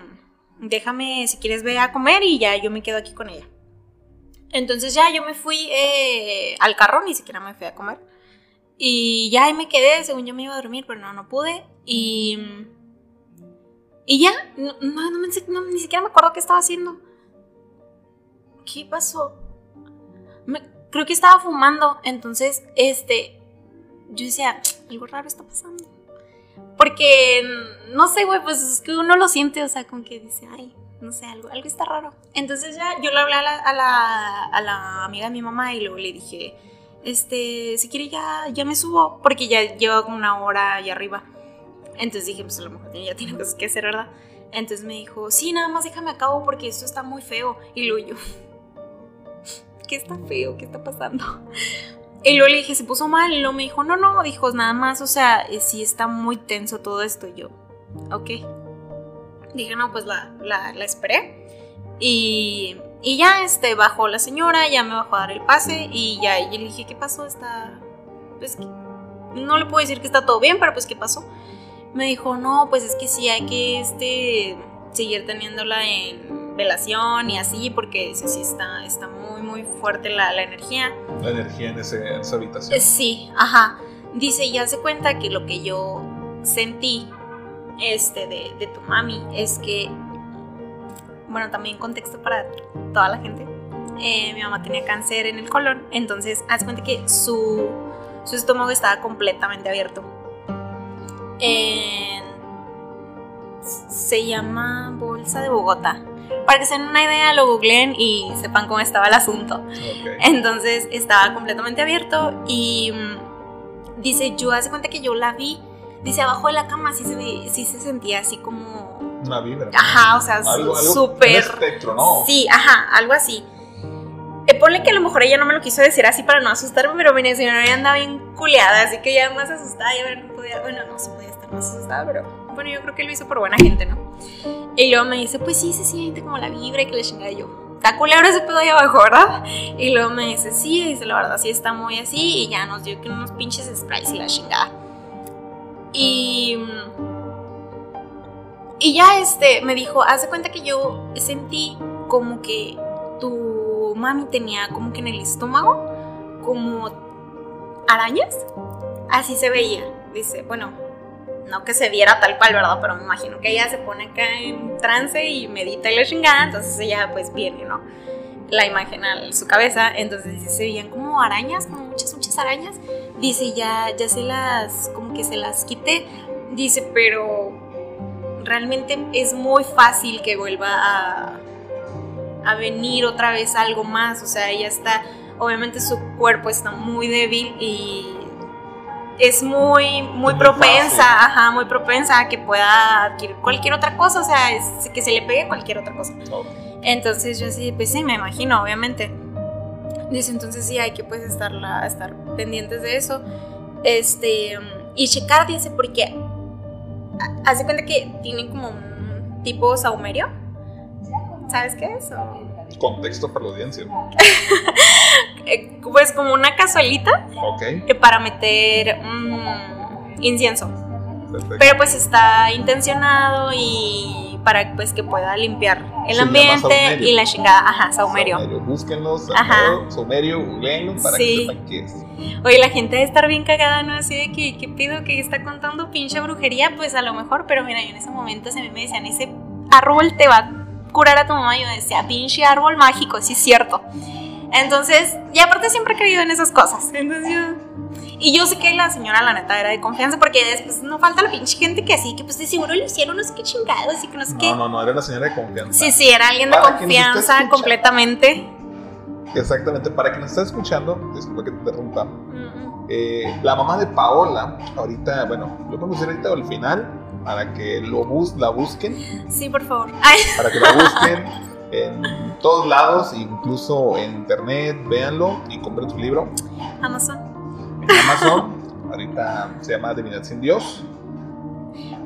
[SPEAKER 6] déjame, si quieres ve a comer y ya yo me quedo aquí con ella. Entonces ya yo me fui eh, al carro, ni siquiera me fui a comer. Y ya ahí me quedé, según yo me iba a dormir, pero no, no pude. Y y ya, no, no, no, ni siquiera me acuerdo qué estaba haciendo. ¿Qué pasó? Me, creo que estaba fumando, entonces, este, yo decía, algo raro está pasando. Porque, no sé, güey, pues es que uno lo siente, o sea, como que dice, ay, no sé, algo, algo está raro. Entonces ya yo le hablé a la, a la, amiga de mi mamá y luego le dije, este, si quiere ya, ya me subo, porque ya llevo como una hora allá arriba. Entonces dije, pues a lo mejor ya tiene cosas que hacer, ¿verdad? Entonces me dijo, sí, nada más déjame a porque esto está muy feo. Y luego yo, ¿qué está feo? ¿Qué está pasando? Y luego le dije, se puso mal. Y luego me dijo, no, no, dijo, nada más, o sea, eh, sí está muy tenso todo esto. Y yo, ok. Dije, no, pues la, la, la esperé. Y, y, ya este, bajó la señora, ya me bajó a dar el pase. Y ya y le dije, ¿qué pasó? Está. Pues no le puedo decir que está todo bien, pero pues, ¿qué pasó? me dijo, no, pues es que sí hay que este, seguir teniéndola en velación y así, porque dice, sí está, está muy, muy fuerte la, la energía.
[SPEAKER 5] La energía en, ese, en esa habitación.
[SPEAKER 6] Sí, ajá. Dice, ya se cuenta que lo que yo sentí este, de, de tu mami es que, bueno, también contexto para toda la gente. Eh, mi mamá tenía cáncer en el colon, entonces haz cuenta que su, su estómago estaba completamente abierto se llama Bolsa de Bogotá. Para que se den una idea, lo googleen y sepan cómo estaba el asunto. Entonces estaba completamente abierto y mm, dice, yo hace cuenta que yo la vi, dice, abajo de la cama sí se, sí se sentía así como...
[SPEAKER 5] Una vibra.
[SPEAKER 6] Ajá, o sea, súper...
[SPEAKER 5] espectro, ¿no?
[SPEAKER 6] Sí, ajá, algo así. Eh, ponle que a lo mejor ella no me lo quiso decir así para no asustarme, pero mi señora ya andaba bien culeada, así que ya más asustada y a ver, no podía, bueno, no se podía estar más asustada, pero bueno, yo creo que lo hizo por buena gente, ¿no? Y luego me dice, pues sí, se siente como la vibra y que le chingada yo. Está culebra ese pedo ahí abajo, ¿verdad? Y luego me dice, sí, dice, la verdad, sí está muy así. Y ya nos dio que unos pinches sprays y la chingada. Y. Y ya este, me dijo, hace cuenta que yo sentí como que tu mami tenía como que en el estómago, como arañas. Así se veía. Dice, bueno, no que se viera tal cual, ¿verdad? Pero me imagino que ella se pone acá en trance y medita y la chingada, entonces ella pues viene, ¿no? La imagen a su cabeza, entonces se veían como arañas, como muchas, muchas arañas. Dice, ya, ya se las, como que se las quité. Dice, pero realmente es muy fácil que vuelva a, a venir otra vez algo más. O sea, ella está, obviamente su cuerpo está muy débil y es muy, muy
[SPEAKER 5] muy
[SPEAKER 6] propensa,
[SPEAKER 5] fácil.
[SPEAKER 6] ajá, muy propensa a que pueda adquirir cualquier otra cosa, o sea, es- que se le pegue cualquier otra cosa. Entonces yo así, pues sí, me imagino, obviamente. Dice, entonces sí, hay que pues estar, estar pendientes de eso. Este, y checar, dice, porque ha- hace cuenta que tienen como un tipo saumerio. ¿Sabes qué es? O-
[SPEAKER 5] Contexto para la audiencia.
[SPEAKER 6] pues como una cazuelita
[SPEAKER 5] Ok,
[SPEAKER 6] eh, para meter mm, incienso.
[SPEAKER 5] perfecto.
[SPEAKER 6] Pero pues está intencionado y para pues que pueda limpiar el
[SPEAKER 5] Se
[SPEAKER 6] ambiente y la chingada. Ajá, saumerio.
[SPEAKER 5] Saumerio, búsquenlo,
[SPEAKER 6] Ajá.
[SPEAKER 5] saumerio, saumerio, googleenlo para
[SPEAKER 6] Sí.
[SPEAKER 5] que sepan qué es.
[SPEAKER 6] Oye, la gente debe estar bien cagada, ¿no? Así de que, ¿qué pido que está contando pinche brujería? Pues a lo mejor, pero mira, yo en ese momento se me decían, ese árbol te va a curar a tu mamá. Yo decía, pinche árbol mágico, sí es cierto. Entonces, y aparte siempre he creído en esas cosas. Entonces yo... Y yo sé que la señora, la neta, era de confianza, porque después no falta la pinche gente que así, que pues de seguro lo hicieron, no sé qué chingados, y que no sé qué.
[SPEAKER 5] No, no, no, era una señora de confianza.
[SPEAKER 6] Sí, sí, era alguien de
[SPEAKER 5] Para
[SPEAKER 6] confianza completamente.
[SPEAKER 5] Exactamente, para quien nos está escuchando, disculpa que te interrumpa. Eh, la mamá de Paola, ahorita, bueno, lo podemos decir ahorita al final, para que lo bus la busquen,
[SPEAKER 6] Sí, por favor. Ay,
[SPEAKER 5] para que la busquen en todos lados, incluso en internet, véanlo y compren su libro
[SPEAKER 6] Amazon.
[SPEAKER 5] Amazon. ahorita se llama Divinidad sin Dios.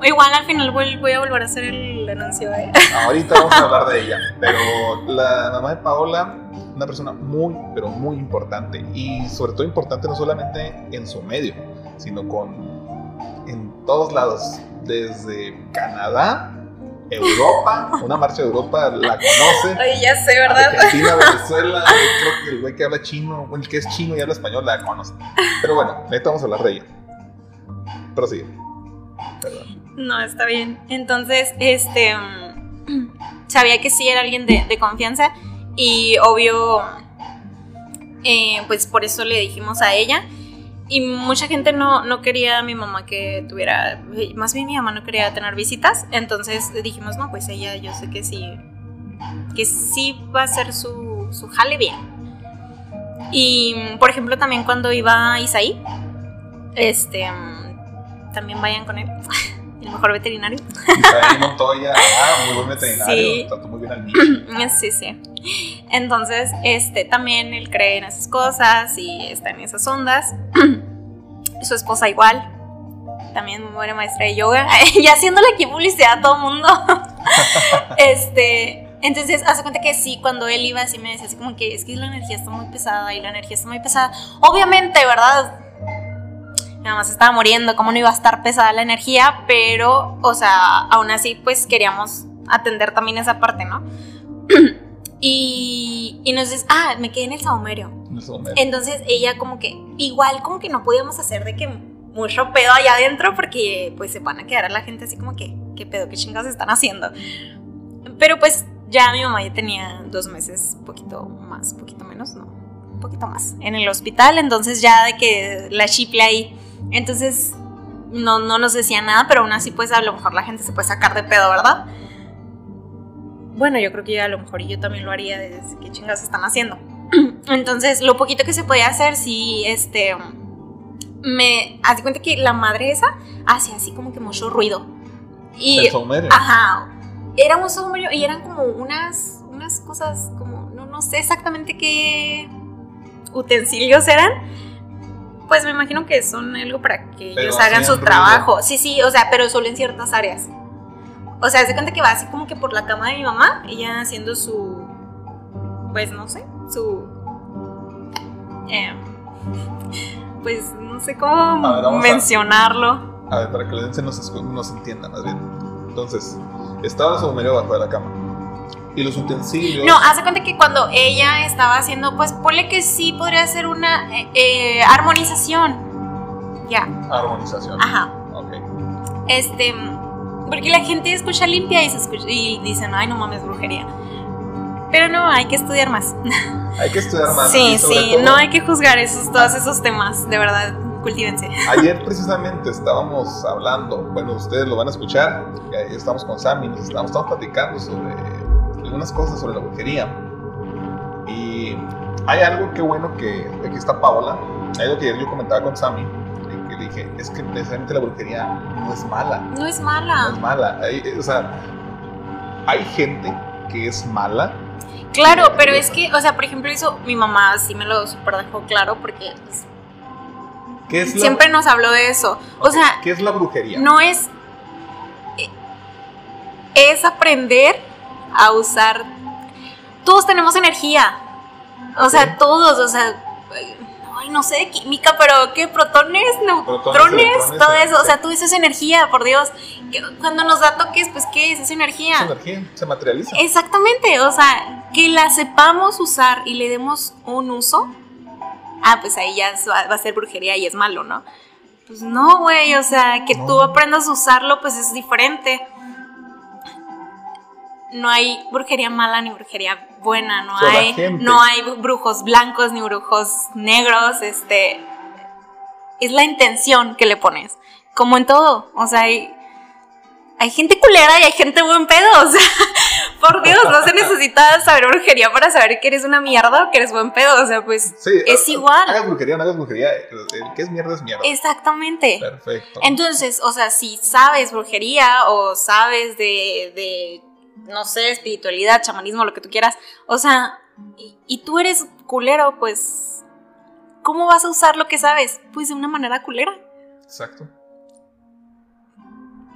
[SPEAKER 6] Igual al final voy, voy a volver a hacer el anuncio, ¿eh?
[SPEAKER 5] Ahorita vamos a hablar de ella, pero la mamá de Paola, una persona muy, pero muy importante y sobre todo importante no solamente en su medio, sino con en todos lados, desde Canadá, Europa, una marcha de Europa la conoce.
[SPEAKER 6] Oye, ya sé, ¿verdad?
[SPEAKER 5] Argentina, Venezuela, creo que el güey que habla chino, o el que es chino y habla español la conoce. Pero bueno, ahorita vamos a hablar de ella. Prosigue. Perdón.
[SPEAKER 6] No, está bien. Entonces, este. mm, Sabía que sí era alguien de, de confianza y obvio. eh, pues por eso le dijimos a ella. Y mucha gente no, no quería a mi mamá que tuviera. Más bien mi mamá no quería tener visitas. Entonces dijimos, no, pues ella, yo sé que sí. Que sí va a ser su, su jale bien. Y por ejemplo, también cuando iba Isaí, este. También vayan con él. El mejor veterinario.
[SPEAKER 5] Isaí Montoya, ah, muy buen veterinario,
[SPEAKER 6] Sí.
[SPEAKER 5] trató muy bien al niño.
[SPEAKER 6] Sí, sí. Entonces, este, también él cree en esas cosas y está en esas ondas. Su esposa igual. También muy buena maestra de yoga. y haciéndole aquí publicidad a todo mundo. este, entonces, hace cuenta que sí, cuando él iba así me decía así como que es que la energía está muy pesada y la energía está muy pesada. Obviamente, ¿verdad? Mi mamá se estaba muriendo, cómo no iba a estar pesada la energía, pero, o sea, aún así, pues queríamos atender también esa parte, ¿no? y, y nos dice, ah, me quedé en el saumerio.
[SPEAKER 5] En ese momento.
[SPEAKER 6] Entonces ella como que, igual como que no podíamos hacer de que mucho pedo allá adentro porque pues se van a quedar a la gente así como que, ¿qué pedo? ¿Qué chingados están haciendo? Pero pues ya mi mamá ya tenía dos meses, poquito más, poquito menos, no, un poquito más, en el hospital, entonces ya de que la chiple ahí, entonces no, no nos decía nada, pero aún así pues a lo mejor la gente se puede sacar de pedo, ¿verdad? Bueno, yo creo que ya a lo mejor yo también lo haría de qué chingados están haciendo. Entonces, lo poquito que se podía hacer, sí, este, me hace cuenta que la madre esa hacía así como que mucho ruido. Y,
[SPEAKER 5] El
[SPEAKER 6] ajá, era un saumerio y eran como unas, unas cosas como, no, no sé exactamente qué utensilios eran. Pues me imagino que son algo para que
[SPEAKER 5] Pero
[SPEAKER 6] ellos hagan su
[SPEAKER 5] ruido.
[SPEAKER 6] trabajo. Sí, sí, o sea, pero solo en ciertas áreas. O sea, se cuenta que va así como que por la cama de mi mamá, ella haciendo su, pues no sé, su, eh, pues no sé cómo
[SPEAKER 5] A ver, vamos a-
[SPEAKER 6] mencionarlo.
[SPEAKER 5] A ver, para que la audiencia nos, nos entienda más bien. Entonces, estaba el saumerio bajo de la cama. Y los utensilios.
[SPEAKER 6] No, hace cuenta que cuando ella estaba haciendo, pues ponle que sí podría ser una eh, eh, armonización. Ya,
[SPEAKER 5] Armonización.
[SPEAKER 6] ajá.
[SPEAKER 5] Ok.
[SPEAKER 6] Este, porque la gente escucha limpia y, se escucha, y dicen, ay, no mames, brujería. Pero no, hay que estudiar más.
[SPEAKER 5] Hay que estudiar más.
[SPEAKER 6] Sí, sí,
[SPEAKER 5] todo,
[SPEAKER 6] no hay que juzgar esos, todos esos temas, de verdad, cultívense.
[SPEAKER 5] Ayer precisamente estábamos hablando, bueno, ustedes lo van a escuchar, estamos con Sammy, nos estamos, estamos platicando sobre algunas cosas sobre la brujería. Y hay algo que bueno que aquí está Paola, hay algo que ayer yo comentaba con Sammy, dije, es que precisamente la brujería no es mala.
[SPEAKER 6] No es
[SPEAKER 5] No
[SPEAKER 6] mala.
[SPEAKER 5] es mala. Hay- eh, o sea, hay gente que es mala.
[SPEAKER 6] Claro, pero es que, o sea, por ejemplo, eso mi mamá sí me lo super dejó claro porque pues,
[SPEAKER 5] ¿Qué es la,
[SPEAKER 6] siempre nos habló de eso. O sea,
[SPEAKER 5] ¿qué es la brujería?
[SPEAKER 6] no es. eh, Es aprender a usar. Todos tenemos energía. O sea, todos, o sea. Ay, no sé de química, pero ¿qué? Protones, neutrones, todo eso. O sea, todo eso es energía, por Dios. Cuando nos da toques, pues, ¿qué es? Es energía.
[SPEAKER 5] Esa energía se materializa.
[SPEAKER 6] Exactamente, o sea, que la sepamos usar y le demos un uso, ah, pues ahí ya es- va va a ser brujería y es malo, ¿no? Pues no, güey, o sea, que
[SPEAKER 5] No.
[SPEAKER 6] tú aprendas a usarlo, pues es diferente. No hay brujería mala ni brujería buena, no hay,
[SPEAKER 5] gente-
[SPEAKER 6] no hay brujos blancos ni brujos negros, este, es la intención que le pones, como en todo, o sea, hay, hay gente culera y hay gente buen pedo, o sea, por Dios, no se necesita saber brujería para saber que eres una mierda o que eres buen pedo, o sea, pues
[SPEAKER 5] Sí,
[SPEAKER 6] es
[SPEAKER 5] ha-
[SPEAKER 6] igual.
[SPEAKER 5] Hagas brujería, no hagas brujería. El, el que es mierda es mierda.
[SPEAKER 6] exactamente.
[SPEAKER 5] Perfecto.
[SPEAKER 6] Entonces, o sea, si sabes brujería o sabes de, de, no sé, espiritualidad, chamanismo, lo que tú quieras, o sea, y, y tú eres culero, pues, ¿cómo vas a usar lo que sabes? Pues de una manera culera.
[SPEAKER 5] Exacto.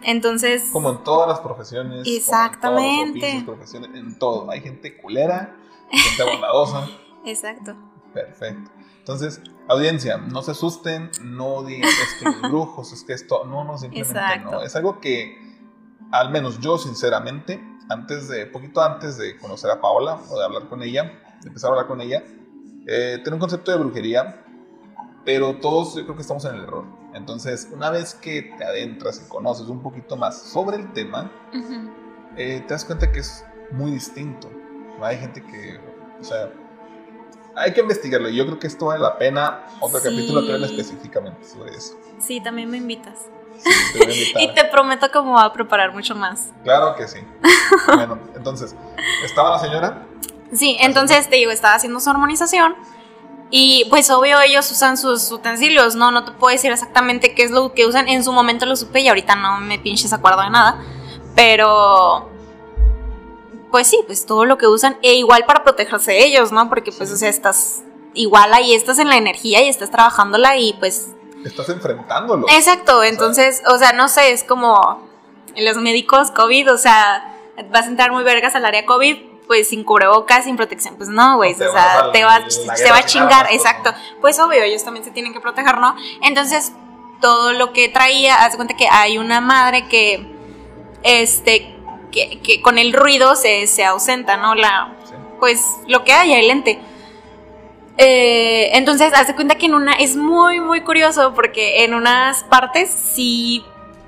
[SPEAKER 6] Entonces,
[SPEAKER 5] Como en todas las profesiones. como en
[SPEAKER 6] Exactamente.
[SPEAKER 5] todos los oficios, profesiones, en todo. Hay gente culera, hay gente bondadosa.
[SPEAKER 6] exacto.
[SPEAKER 5] Perfecto. Entonces, audiencia, no se asusten, no digan es que los brujos, es que esto, no, no, simplemente
[SPEAKER 6] Exacto.
[SPEAKER 5] no. Es algo que, al menos yo, sinceramente, antes de, poquito antes de conocer a Paola o de hablar con ella, de empezar a hablar con ella, eh, tenía un concepto de brujería, pero todos yo creo que estamos en el error. Entonces, una vez que te adentras y conoces un poquito más sobre el tema,
[SPEAKER 6] Ujú.
[SPEAKER 5] eh, te das cuenta que es muy distinto. ¿no? Hay gente que, o sea, hay que investigarlo. Y yo creo que esto vale la pena otro
[SPEAKER 6] Sí.
[SPEAKER 5] capítulo que específicamente sobre eso.
[SPEAKER 6] Sí, también me invitas.
[SPEAKER 5] Sí, te voy a invitar.
[SPEAKER 6] Y te prometo que me voy a preparar mucho más.
[SPEAKER 5] Claro que sí. bueno, entonces, estaba la señora.
[SPEAKER 6] Sí, entonces te digo, estaba haciendo su armonización y pues obvio ellos usan sus utensilios, no, no te puedo decir exactamente qué es lo que usan, en su momento lo supe y ahorita no me pinches acuerdo de nada, pero pues sí, pues todo lo que usan e igual para protegerse ellos, ¿no? Porque pues o sea, estás igual ahí estás en la energía y estás trabajándola y pues
[SPEAKER 5] Estás enfrentándolo.
[SPEAKER 6] Exacto, entonces, o sea, no sé, es como los médicos COVID, o sea, vas a entrar muy vergas al área COVID, pues sin cubrebocas, sin protección, pues no, güey,
[SPEAKER 5] O
[SPEAKER 6] sea, te va, se va a chingar, exacto.
[SPEAKER 5] ¿no?
[SPEAKER 6] Pues obvio, ellos también se tienen que proteger, ¿no? Entonces, todo lo que traía, haz cuenta que hay una madre que, este, que, que con el ruido se, se ausenta, ¿no? La,
[SPEAKER 5] Sí.
[SPEAKER 6] pues lo que hay, el lente. Eh, entonces, haz de cuenta que en una es muy, muy curioso porque en unas partes si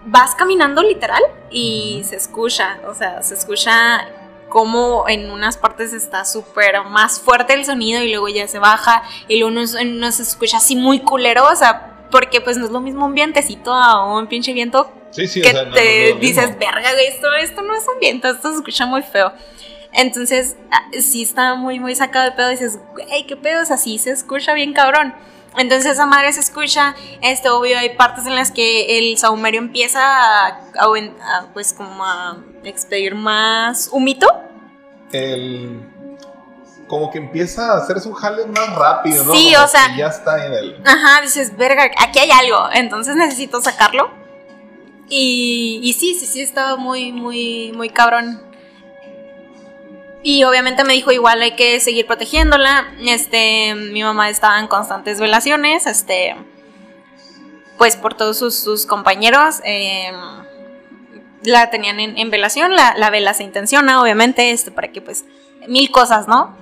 [SPEAKER 6] vas caminando literal y se escucha, o sea, se escucha como en unas partes está súper más fuerte el sonido y luego ya se baja y luego unos se escucha así muy culero, o sea, porque pues no es lo mismo un vientecito a un pinche viento
[SPEAKER 5] Sí, sí,
[SPEAKER 6] que
[SPEAKER 5] o sea, no- no-
[SPEAKER 6] te
[SPEAKER 5] no
[SPEAKER 6] dices, verga, esto, esto no es un viento, esto se escucha muy feo. Entonces, ah, sí está muy, muy sacado de pedo. Dices, güey, qué pedo, es así, se escucha bien cabrón. Entonces, esa madre se escucha. Este, obvio, hay partes en las que el saumerio empieza a, a- a, pues, como a expedir más humito.
[SPEAKER 5] El- como que empieza a hacer su jale más rápido, ¿no?
[SPEAKER 6] Sí,
[SPEAKER 5] Como
[SPEAKER 6] o sea-
[SPEAKER 5] que Ya está en el.
[SPEAKER 6] Ajá, dices, verga, aquí hay algo. Entonces necesito sacarlo. Y, y sí, sí, sí, estaba muy, muy, muy cabrón. Y obviamente me dijo, igual hay que seguir protegiéndola. Este, mi mamá estaba en constantes velaciones, este, pues por todos sus, compañeros. eh, la tenían en, velación, la, la vela se intenciona, obviamente, este, para que pues mil cosas, ¿no?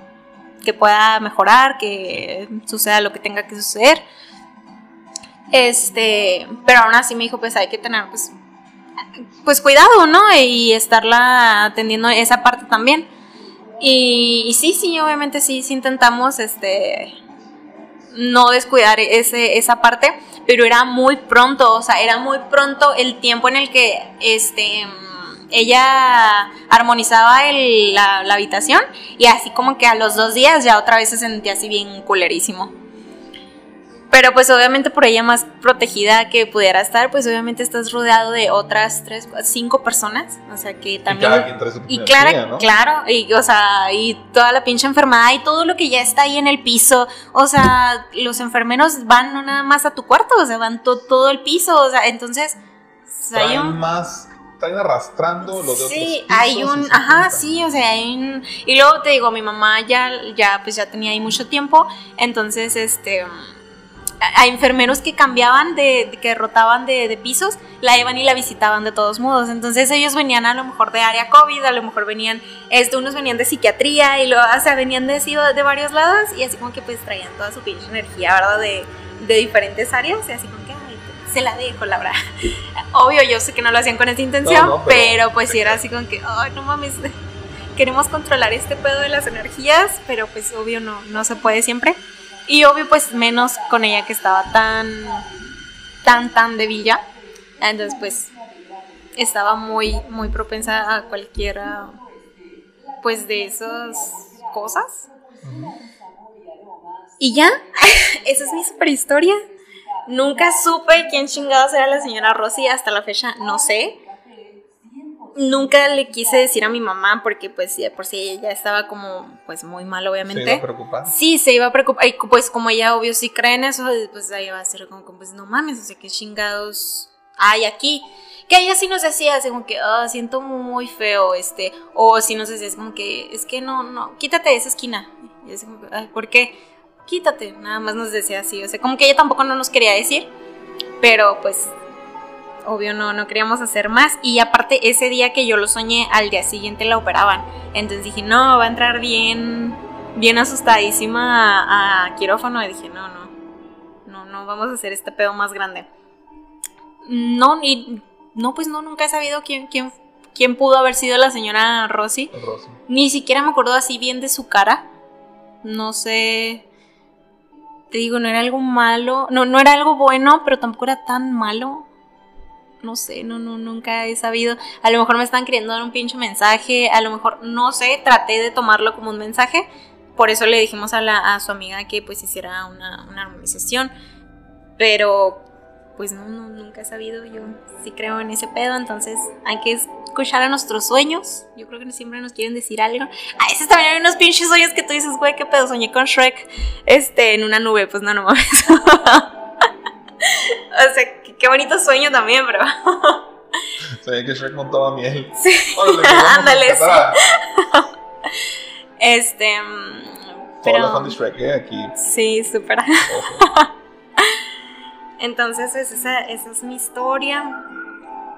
[SPEAKER 6] Que pueda mejorar, que suceda lo que tenga que suceder. Este, pero aún así me dijo, pues hay que tener, pues, pues cuidado, ¿no? Y estarla atendiendo esa parte también. Y, sí, sí, obviamente sí, sí intentamos, este, no descuidar ese, esa parte, pero era muy pronto, o sea, era muy pronto el tiempo en el que, este, ella armonizaba el- la, la habitación y así como que a los dos días ya otra vez se sentía así bien culerísimo. Pero pues obviamente por ella más protegida que pudiera estar, pues obviamente estás rodeado de otras tres, cinco personas. O sea que también.
[SPEAKER 5] cada quien trae su
[SPEAKER 6] Y
[SPEAKER 5] energía, ¿no?
[SPEAKER 6] claro, y o sea, y toda la pinche enfermedad y todo lo que ya está ahí en el piso. O sea, los enfermeros van no nada más a tu cuarto, o sea, van to- todo el piso. O sea, entonces. o sea, hay un-
[SPEAKER 5] más, traen arrastrando los de
[SPEAKER 6] Sí,
[SPEAKER 5] otros
[SPEAKER 6] hay
[SPEAKER 5] y
[SPEAKER 6] un, ajá, sí, o sea, hay un, y luego te digo, mi mamá ya, ya, pues ya tenía ahí mucho tiempo, entonces, este, a- enfermeros que cambiaban de, que rotaban de, de pisos, la iban y la visitaban de todos modos, entonces ellos venían a lo mejor de área COVID, a lo mejor venían, este, unos venían de psiquiatría y lo, o sea, venían de, de varios lados y así como que pues traían toda su pinche energía, ¿verdad? De, de diferentes áreas y así como que, ay, se la dejo, la verdad. Obvio, yo sé que no lo hacían con esa intención,
[SPEAKER 5] No, no,
[SPEAKER 6] pero,
[SPEAKER 5] pero-
[SPEAKER 6] pues sí era así como que, ay, no mames, queremos controlar este pedo de las energías, pero pues obvio no, no se puede siempre. Y obvio pues menos con ella que estaba tan, tan, tan débil ya. Entonces pues estaba muy, muy propensa a cualquiera pues de esas cosas. Y ya, esa es mi super historia. Nunca supe quién chingados era la señora Rosy hasta la fecha, no sé. Nunca le quise decir a mi mamá porque pues ya por si ella ya estaba como pues muy mal
[SPEAKER 5] Se
[SPEAKER 6] obviamente.
[SPEAKER 5] iba a preocupar.
[SPEAKER 6] Sí, se iba a preocupar. Y pues como ella obvio sí cree en eso, pues ahí va a ser como, pues no mames, o sea, qué chingados hay aquí. Que ella sí nos decía así como que, ah, siento muy feo, este, o si nos decía, es como que, es que no, no, quítate de esa esquina. Y así como que, ay, ¿por qué? Quítate, nada más nos decía así, o sea, como que ella tampoco no nos quería decir, pero pues, obvio no, no queríamos hacer más. Y aparte, ese día que yo lo soñé, al día siguiente la operaban. Entonces dije, no, va a entrar bien, bien asustadísima a, a quirófano. Y dije, no, no, no, no, vamos a hacer este pedo más grande. No, y no, pues no, nunca he sabido quién, quién, quién pudo haber sido la señora Rosy.
[SPEAKER 5] Rosy.
[SPEAKER 6] Ni siquiera me acuerdo así bien de su cara. No sé. Te digo, no era algo malo. No, no era algo bueno, pero tampoco era tan malo. No sé, no, no, nunca he sabido. A lo mejor me están queriendo dar un pinche mensaje. A lo mejor, no sé, traté de tomarlo como un mensaje. Por eso le dijimos a, la, a su amiga que pues hiciera una, una armonización. Pero, pues no, no, nunca he sabido. Yo sí creo en ese pedo. Entonces hay que escuchar a nuestros sueños. Yo creo que siempre nos quieren decir algo. A veces también hay unos pinches sueños que tú dices, güey, qué pedo, soñé con Shrek este, en una nube. Pues no, no mames. o sea, qué, bonito sueño también, bro.
[SPEAKER 5] Ve que Shrek montaba miel.
[SPEAKER 6] Sí.
[SPEAKER 5] Órale, pues
[SPEAKER 6] Ándale,
[SPEAKER 5] a
[SPEAKER 6] Este. mm,
[SPEAKER 5] Todos los
[SPEAKER 6] Pero.
[SPEAKER 5] Shrek, ¿eh? Aquí.
[SPEAKER 6] Sí, súper. Entonces, pues, esa, esa es mi historia.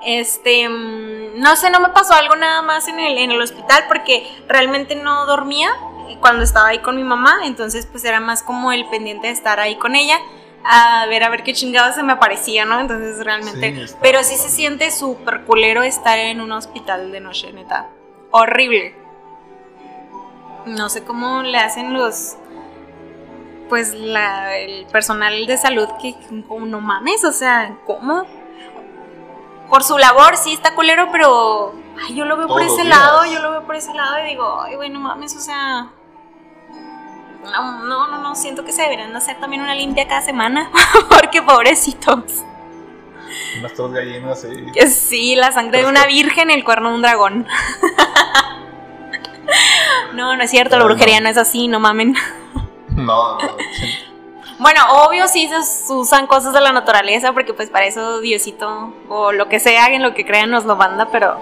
[SPEAKER 6] Este, mm, no sé, no me pasó algo nada más en el, en el hospital porque realmente no dormía cuando estaba ahí con mi mamá, entonces pues era más como el pendiente de estar ahí con ella, a ver a ver qué chingados se me aparecía, ¿no? Entonces realmente,
[SPEAKER 5] Sí,
[SPEAKER 6] pero sí se siente súper culero estar en un hospital de noche, neta. Horrible. No sé cómo le hacen los pues la, el personal de salud que como no mames, o sea, ¿cómo? Por su labor sí está culero, pero ay, yo lo veo por ese lado, yo lo veo por ese lado y digo, ay, güey, no mames, o sea, no, no, no, no, siento que se deberían hacer también una limpia cada semana, porque pobrecitos.
[SPEAKER 5] Unas tres gallinas y.
[SPEAKER 6] Que sí, la sangre de una virgen, el cuerno de un dragón. No, no es cierto, la
[SPEAKER 5] Pero
[SPEAKER 6] brujería no es así, no mamen.
[SPEAKER 5] No, no.
[SPEAKER 6] Bueno, obvio sí se usan cosas de la naturaleza porque pues para eso Diosito o lo que sea, en lo que crean nos lo manda, pero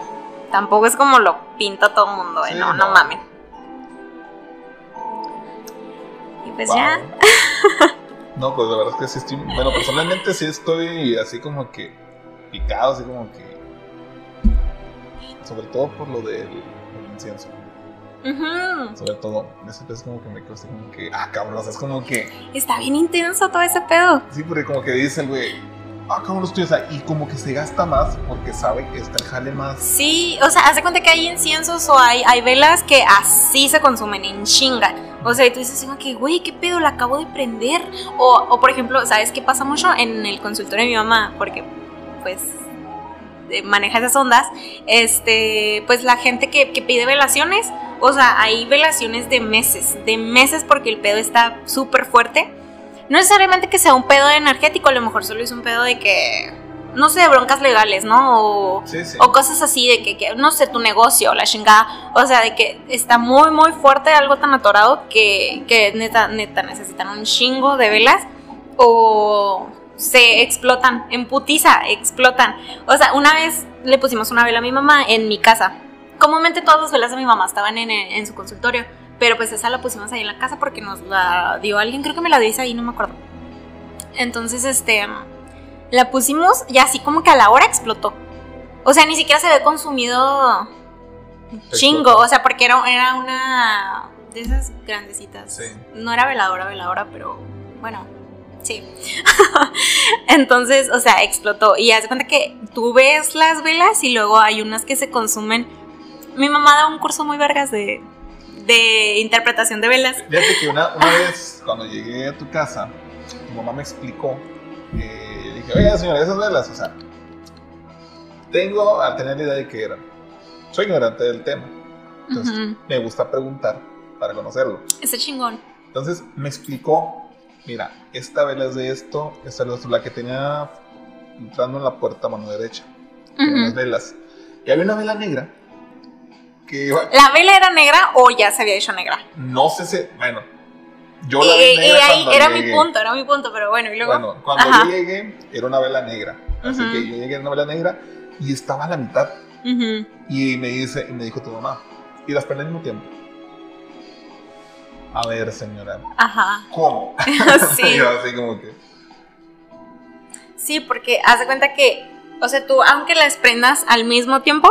[SPEAKER 6] tampoco es como lo pinta todo el mundo, ¿eh?
[SPEAKER 5] Sí,
[SPEAKER 6] no, no
[SPEAKER 5] no.
[SPEAKER 6] mamen. Pues
[SPEAKER 5] Wow.
[SPEAKER 6] ya,
[SPEAKER 5] No, pues la verdad es que sí estoy. Bueno, personalmente sí estoy así como que picado, así como que. Sobre todo por lo del, del incienso. Sobre todo, ese es como que me quedo así como que. Ah, cabrón, o sea, es como que.
[SPEAKER 6] está bien intenso todo ese pedo.
[SPEAKER 5] Sí, porque como que dice el güey. Ah, cabrón, estoy, o sea, y como que se gasta más porque sabe que está el jale más.
[SPEAKER 6] Sí, o sea, hace cuenta que hay inciensos o hay, hay velas que así se consumen en chinga. O sea, y tú dices que, güey, ¿qué pedo? La acabo de prender. O, o, por ejemplo, ¿sabes qué pasa mucho en el consultorio de mi mamá? Porque, pues, eh, maneja esas ondas. Este, pues la gente que, que pide velaciones, o sea, hay velaciones de meses, de meses porque el pedo está súper fuerte. No necesariamente que sea un pedo energético, a lo mejor solo es un pedo de que, no sé, de broncas legales, ¿no? O,
[SPEAKER 5] Sí, sí.
[SPEAKER 6] o cosas así de que, que, no sé, tu negocio, la chingada. O sea, de que está muy, muy fuerte, algo tan atorado que, que neta, neta, necesitan un chingo de velas o se explotan, en putiza, explotan. O sea, una vez le pusimos una vela a mi mamá en mi casa. Comúnmente todas las velas de mi mamá estaban en, en su consultorio, pero pues esa la pusimos ahí en la casa porque nos la dio alguien, creo que me la dio ahí, no me acuerdo. Entonces, este, la pusimos y así como que a la hora explotó. O sea, ni siquiera se había consumido chingo, o sea, porque era, era una de esas grandecitas.
[SPEAKER 5] Sí.
[SPEAKER 6] No era veladora, veladora, pero bueno, sí. Entonces, o sea, explotó. Y haz de cuenta que tú ves las velas y luego hay unas que se consumen. Mi mamá da un curso muy vergas de, de interpretación de velas.
[SPEAKER 5] Fíjate que una, una vez cuando llegué a tu casa, tu mamá me explicó, eh, dije, oiga señora, esas velas, o sea, tengo a tener la idea de que eran. Soy ignorante del tema. Entonces,
[SPEAKER 6] Ujú.
[SPEAKER 5] me gusta preguntar para conocerlo.
[SPEAKER 6] Ese chingón.
[SPEAKER 5] Entonces, me explicó, mira, esta vela es de esto, esta es de esto, la que tenía entrando en la puerta a mano derecha. Eran
[SPEAKER 6] Ujú.
[SPEAKER 5] las velas. Y había una vela negra que iba,
[SPEAKER 6] ¿La vela era negra o ya se había hecho negra?
[SPEAKER 5] no sé si, bueno, yo
[SPEAKER 6] Y,
[SPEAKER 5] la vi
[SPEAKER 6] y
[SPEAKER 5] negra
[SPEAKER 6] ahí
[SPEAKER 5] cuando
[SPEAKER 6] era mi punto, era mi punto, pero bueno, y luego.
[SPEAKER 5] Bueno, cuando
[SPEAKER 6] Ajá.
[SPEAKER 5] llegué, era una vela negra. Así que yo llegué, era una vela negra y estaba a la mitad. Y me dice, y me dijo tu mamá, y las prendí al mismo tiempo. A ver, señora,
[SPEAKER 6] Ajá.
[SPEAKER 5] ¿cómo?
[SPEAKER 6] sí.
[SPEAKER 5] Yo así como que,
[SPEAKER 6] Sí, porque haz de cuenta que, o sea, tú, aunque las prendas al mismo tiempo,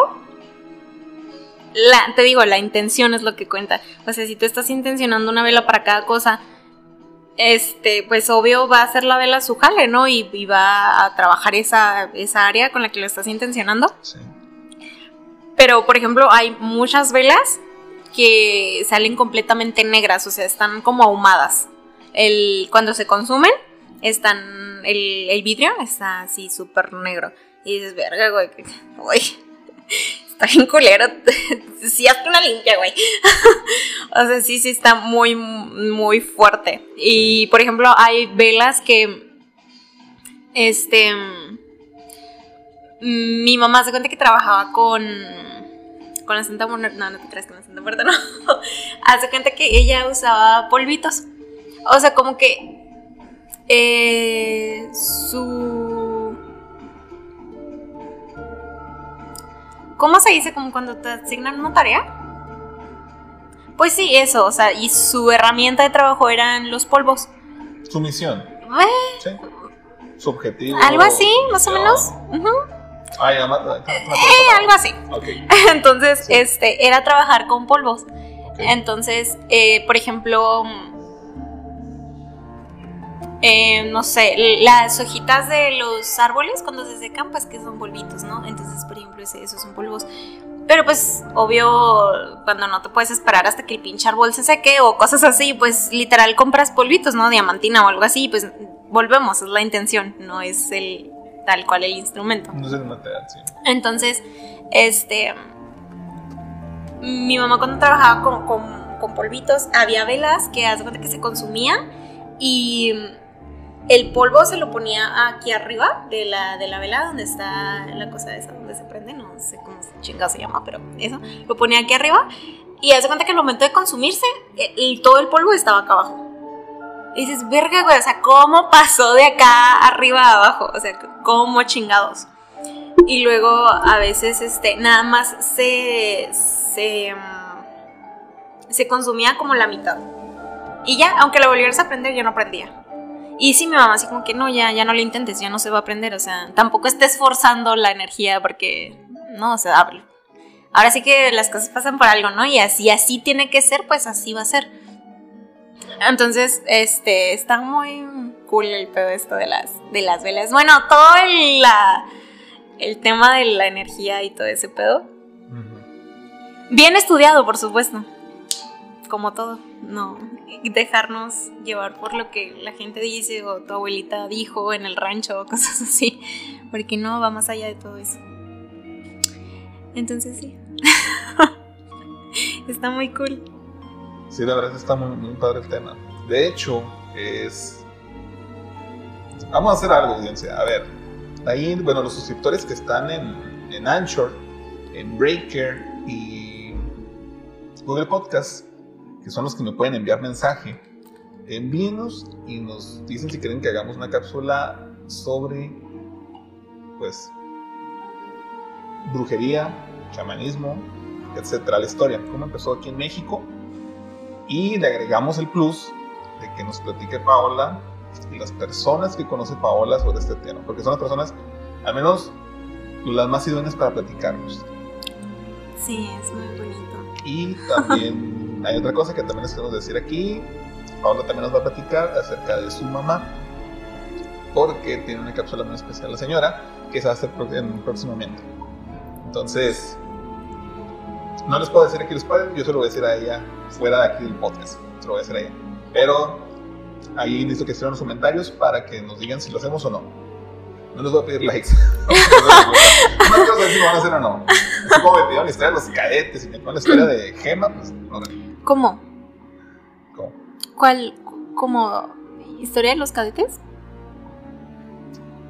[SPEAKER 6] la, te digo, la intención es lo que cuenta. O sea, si tú estás intencionando una vela para cada cosa, este, pues obvio va a hacer la vela su jale, ¿no? Y, y va a trabajar esa, esa área con la que lo estás intencionando.
[SPEAKER 5] sí.
[SPEAKER 6] Pero, por ejemplo, hay muchas velas que salen completamente negras, o sea, están como ahumadas. El, cuando se consumen, están, el, el vidrio está así súper negro. Y dices, verga, güey, güey, está bien culero. sí, hazte una limpia, güey. o sea, sí, sí, está muy, muy fuerte. Y, por ejemplo, hay velas que, este mi mamá se cuenta que trabajaba con con la Santa Muerte, no, no te creas con la Santa Muerte, no. Hace cuenta que ella usaba polvitos. O sea, como que eh, su ¿Cómo se dice como cuando te asignan una tarea? Pues sí, eso, o sea, y su herramienta de trabajo eran los polvos.
[SPEAKER 5] Su misión,
[SPEAKER 6] Eh,
[SPEAKER 5] ¿sí? Su objetivo.
[SPEAKER 6] algo así, más o menos.
[SPEAKER 5] Ay, ama-
[SPEAKER 6] Eh, algo así. Entonces,
[SPEAKER 5] Sí.
[SPEAKER 6] este, era trabajar con polvos. Entonces, eh, por ejemplo, eh, no sé, las hojitas de los árboles cuando se secan, pues que son polvitos, ¿no? Entonces, por ejemplo, ese- esos son polvos. Pero pues, obvio, cuando no te puedes esperar hasta que el pinche árbol se seque o cosas así, pues literal compras polvitos, ¿no? Diamantina o algo así, pues volvemos, es la intención, no es el tal cual el instrumento.
[SPEAKER 5] No es el material, sí.
[SPEAKER 6] Entonces, este. Mi mamá cuando trabajaba con, con- con polvitos, había velas que haz de cuenta que se consumían y el polvo se lo ponía aquí arriba de la, de la vela donde está la cosa esa donde se prende, no sé cómo se- chingado se llama, pero eso, lo ponía aquí arriba y haz de cuenta que al momento de consumirse, todo el polvo estaba acá abajo. Y dices, verga, güey, o sea, ¿cómo pasó de acá arriba a abajo? O sea, ¿cómo chingados? Y luego a veces este, nada más se, se, se consumía como la mitad. Y ya, aunque lo volvieras a aprender, yo no aprendía. Y sí, mi mamá así como que no, ya, ya no lo intentes, ya no se va a aprender. O sea, tampoco estés forzando la energía porque, no, o sea. Ahora sí que las cosas pasan por algo, ¿no? Y así, así tiene que ser, pues así va a ser. Entonces, este, está muy cool el pedo esto de las, de las velas. Bueno, todo el, la, el tema de la energía y todo ese pedo. Bien estudiado, por supuesto. Como todo, no. Dejarnos llevar por lo que la gente dice o tu abuelita dijo en el rancho o cosas así. Porque no va más allá de todo eso. Entonces sí. Está muy cool.
[SPEAKER 5] Sí, la verdad está muy, muy padre el tema. De hecho, es Vamos a hacer algo, audiencia. A ver, ahí, bueno, los suscriptores que están en, en Anchor, en Breaker y Google Podcast, que son los que me pueden enviar mensaje, envíenos y nos dicen si quieren que hagamos una cápsula sobre, pues, brujería, chamanismo, etcétera, la historia, cómo empezó aquí en México. Y le agregamos el plus de que nos platique Paola y las personas que conoce Paola sobre este tema, porque son las personas, al menos las más idóneas para platicarnos.
[SPEAKER 6] Sí, es muy bonito.
[SPEAKER 5] Y también hay otra cosa que también les queremos decir aquí. Paola también nos va a platicar acerca de su mamá, porque tiene una cápsula muy especial la señora, que se va a hacer en- próximamente. Entonces, no les puedo decir aquí los padres, yo se lo voy a decir a ella fuera de aquí del podcast, se lo voy a decir a ella. Pero ahí necesito que escriban los comentarios para que nos digan si lo hacemos o no. No les voy a pedir likes. no quiero saber si lo van a hacer o no. Así como me pidieron la historia de los cadetes y me pidieron la historia de Gema, pues no.
[SPEAKER 6] ¿Cómo?
[SPEAKER 5] ¿Cómo?
[SPEAKER 6] ¿Cuál? ¿Como historia de los cadetes?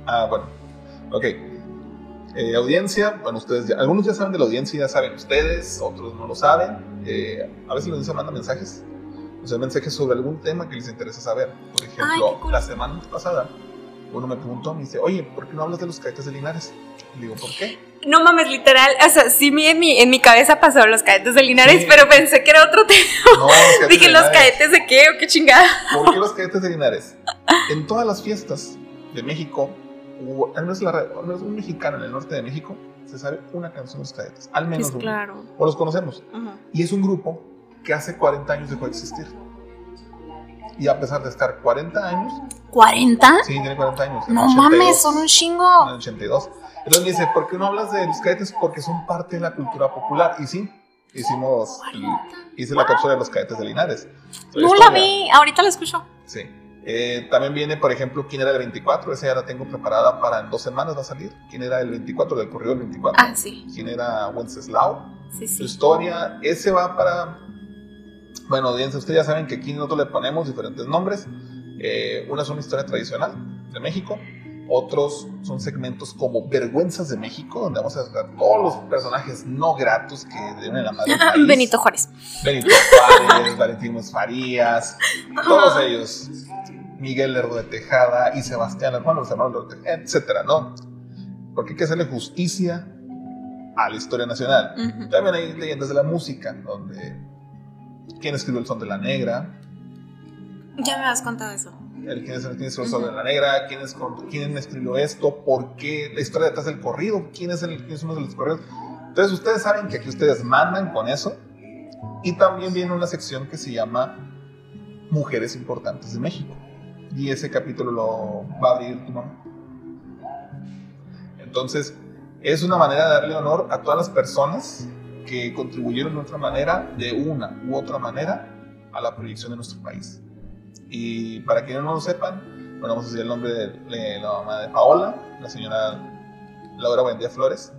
[SPEAKER 5] Ah, bueno. Ok. Eh, audiencia, bueno, ustedes ya, algunos ya saben de la audiencia, ya saben ustedes, otros no lo saben. Eh, a veces la audiencia manda mensajes, o sea, mensajes sobre algún tema que les interesa saber. Por ejemplo,
[SPEAKER 6] Ay, qué cool.
[SPEAKER 5] la semana pasada, uno me preguntó, me dice, oye, ¿por qué no hablas de los cadetes de Linares? Y digo, ¿por qué?
[SPEAKER 6] No mames, literal. O sea, sí, en mi, en mi cabeza pasaron los cadetes de Linares,
[SPEAKER 5] Sí.
[SPEAKER 6] pero pensé que era otro tema.
[SPEAKER 5] No, los
[SPEAKER 6] Dije, ¿los cadetes de qué o qué chingada?
[SPEAKER 5] ¿Por qué los cadetes de Linares? En todas las fiestas de México, o al menos, la, al menos un mexicano en el norte de México, se sabe una canción de los cadetes, al menos
[SPEAKER 6] Pues
[SPEAKER 5] una.
[SPEAKER 6] claro.
[SPEAKER 5] O los conocemos.
[SPEAKER 6] Ujú.
[SPEAKER 5] Y es un grupo que hace 40 años dejó de existir. Y a pesar de estar 40 años,
[SPEAKER 6] ¿40?
[SPEAKER 5] sí, tiene 40 años. en
[SPEAKER 6] No
[SPEAKER 5] 82,
[SPEAKER 6] mames, son un
[SPEAKER 5] En
[SPEAKER 6] chingo.
[SPEAKER 5] el 82. Entonces me dice, ¿por qué no hablas de los cadetes? Porque son parte de la cultura popular. Y sí, hicimos, hice la cápsula de los cadetes de Linares.
[SPEAKER 6] No
[SPEAKER 5] historia.
[SPEAKER 6] la vi, ahorita la escucho.
[SPEAKER 5] Sí. Eh, también viene, por ejemplo, quién era el 24. Esa ya la tengo preparada para en dos semanas va a salir. ¿Quién era el 24 del corrido del 24?
[SPEAKER 6] Ah, sí,
[SPEAKER 5] ¿Quién era Wenceslao?
[SPEAKER 6] sí,
[SPEAKER 5] Su
[SPEAKER 6] sí.
[SPEAKER 5] historia, ese va para. Bueno, audiencia, ustedes ya saben que aquí nosotros le ponemos diferentes nombres. Eh, una es una historia tradicional de México. Otros son segmentos como Vergüenzas de México, donde vamos a tratar todos los personajes no gratos que deben la madre país.
[SPEAKER 6] Benito Juárez.
[SPEAKER 5] Benito Juárez, Valentín Farías, todos ellos, Miguel Lerdo de Tejada y Sebastián Hermano, los hermanos Lerdo de Tejada, etcétera, ¿no? Porque hay que hacerle justicia a la historia nacional. También hay leyendas de la música, donde quién escribió el son de la negra,
[SPEAKER 6] Ya me has contado eso.
[SPEAKER 5] el quién, es, quién escribió el son de la negra, quién, es, quién escribió esto, por qué, la historia detrás del corrido, quién es, el, quién es uno de los corridos. Entonces ustedes saben que aquí ustedes mandan con eso. Y también viene una sección que se llama Mujeres Importantes de México. Y ese capítulo lo va a abrir tu mamá. Entonces, es una manera de darle honor a todas las personas que contribuyeron de otra manera, de una u otra manera, a la proyección de nuestro país. Y para quienes no lo sepan, bueno, vamos a decir el nombre de, de la mamá de Paola, la señora Laura Buendía Flores.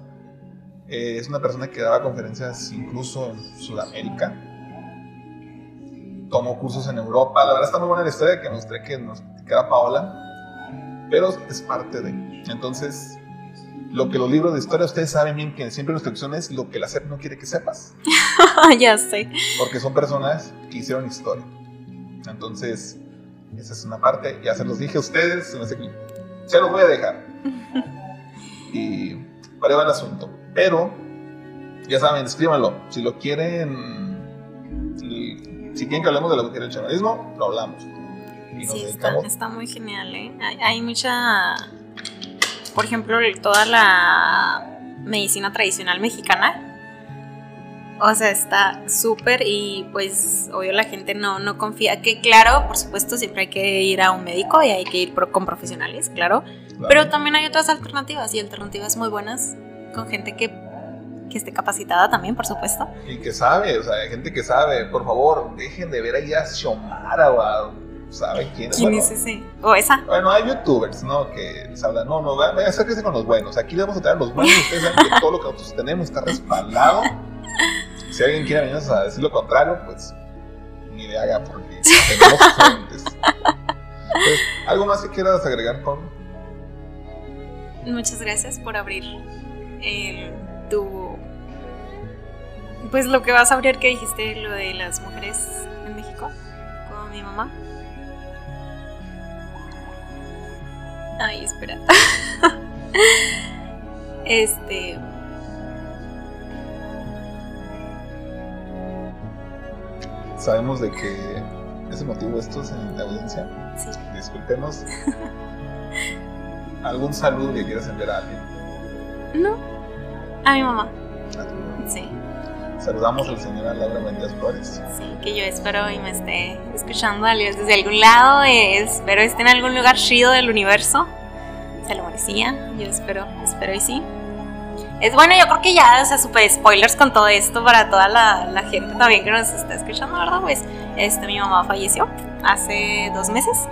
[SPEAKER 5] Eh, es una persona que daba conferencias incluso en Sudamérica. Tomó cursos en Europa. La verdad está muy buena la historia que me gustaría que nos explicara Paola. Pero es parte de. Entonces, lo que los libros de historia, ustedes saben bien que siempre la instrucción es lo que la SEP no quiere que sepas.
[SPEAKER 6] ya sé.
[SPEAKER 5] Porque son personas que hicieron historia. Entonces, esa es una parte. Ya se los dije a ustedes. Se, hace se los voy a dejar. Y para el asunto. Pero, ya saben, escríbanlo. Si lo quieren. Si, si quieren que hablemos de lo que era el chamanismo, lo hablamos. Y nos
[SPEAKER 6] Sí, está, está muy genial, ¿eh? Hay, hay mucha. Por ejemplo, toda la medicina tradicional mexicana. O sea, está súper y pues obvio la gente no, no confía. Que claro, por supuesto, siempre hay que ir a un médico y hay que ir pro- con profesionales, claro. Pero también hay otras alternativas y alternativas muy buenas con gente que, que esté capacitada también, por supuesto.
[SPEAKER 5] Y que sabe, o sea, hay gente que sabe. Por favor, dejen de ver ahí a Xiomara o a. ¿Sabe quién es?
[SPEAKER 6] ¿Quién
[SPEAKER 5] Bueno,
[SPEAKER 6] es ese? O esa.
[SPEAKER 5] Bueno, hay youtubers, ¿no? Que les hablan, no, no, vayan, acérquense con los buenos. Aquí les vamos a traer a los buenos. Ustedes saben que todo lo que nosotros tenemos está respaldado. Si alguien quiere venirnos a decir lo contrario, pues ni le haga porque tenemos fuentes. Entonces, ¿Algo más que quieras agregar, Paul?
[SPEAKER 6] Muchas gracias por abrir el, tu... Pues lo que vas a abrir que dijiste, lo de las mujeres en México, con mi mamá. Ay, espera. este...
[SPEAKER 5] Sabemos de que es emotivo esto en la audiencia.
[SPEAKER 6] Sí.
[SPEAKER 5] Discúlpenos. ¿Algún saludo que quieras enviar a alguien?
[SPEAKER 6] No. A mi mamá.
[SPEAKER 5] A tu mamá.
[SPEAKER 6] Sí.
[SPEAKER 5] Saludamos a la señora Laura Méndez Flores.
[SPEAKER 6] Sí, que yo espero y me esté escuchando desde algún lado. espero esté en algún lugar chido del universo. Se lo merecía. Yo espero, espero y sí. Es bueno, yo creo que ya, o sea, super spoilers con todo esto para toda la, la gente también que nos está escuchando, ¿verdad? Pues, este, mi mamá falleció hace dos meses.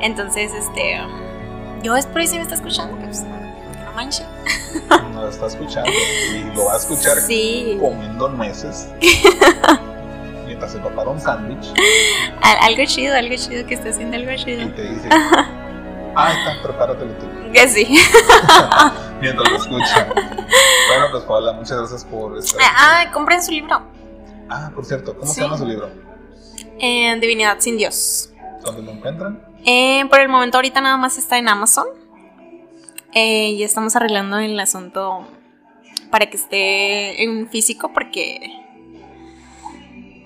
[SPEAKER 6] Entonces, este, yo espero y si me está escuchando, que pues, que no manche.
[SPEAKER 5] Nos está escuchando y lo va a escuchar
[SPEAKER 6] Sí.
[SPEAKER 5] comiendo nueces. Mientras se prepara un sándwich
[SPEAKER 6] Al- algo chido, algo chido, que esté haciendo algo
[SPEAKER 5] y
[SPEAKER 6] chido.
[SPEAKER 5] te dice: Ah, está, prepáratelo tú.
[SPEAKER 6] Que sí.
[SPEAKER 5] Mientras lo escucha. Bueno, pues Paola, muchas gracias por estar.
[SPEAKER 6] Ah, compren su libro.
[SPEAKER 5] Ah, por cierto, ¿cómo
[SPEAKER 6] Sí.
[SPEAKER 5] se llama su libro?
[SPEAKER 6] En Divinidad sin Dios.
[SPEAKER 5] ¿Dónde lo encuentran?
[SPEAKER 6] Eh, por el momento ahorita nada más está en Amazon. Eh, ya estamos arreglando el asunto para que esté en físico porque...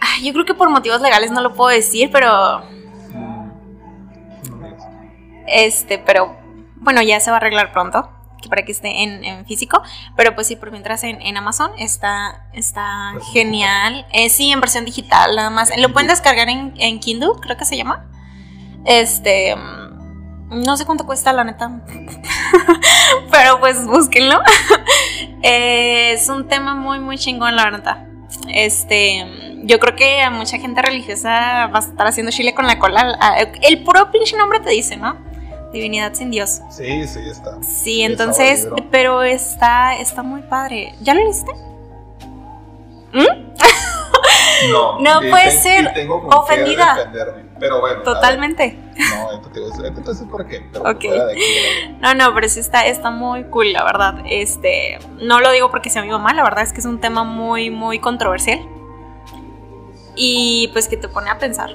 [SPEAKER 6] Ay, yo creo que por motivos legales no lo puedo decir, pero... Este, pero bueno, ya se va a arreglar pronto. Para que esté en, físico. Pero pues sí, por mientras en, en Amazon está, está genial. Eh, sí, en versión digital nada más. Lo pueden descargar en, en Kindle, creo que se llama. Este. mm, No sé cuánto cuesta, la neta. Pero pues búsquenlo. Eh, es un tema muy, muy chingón, la verdad. Este. Yo creo que a mucha gente religiosa va a estar haciendo chile con la cola. Ah, El puro pinche nombre te dice, ¿no? Divinidad sin Dios.
[SPEAKER 5] Sí, sí, está.
[SPEAKER 6] Sí, entonces, pero está, está muy padre. ¿Ya lo leíste?
[SPEAKER 5] No,
[SPEAKER 6] No
[SPEAKER 5] y
[SPEAKER 6] puede
[SPEAKER 5] te-
[SPEAKER 6] ser.
[SPEAKER 5] y tengo
[SPEAKER 6] Ofendida.
[SPEAKER 5] defenderme. Pero bueno.
[SPEAKER 6] Totalmente.
[SPEAKER 5] No, a decir por qué. Aquí,
[SPEAKER 6] No, no, pero sí está, está muy cool, la verdad. Este, no lo digo porque sea mi mamá, la verdad es que es un tema muy, muy controversial. Y pues que te pone a pensar.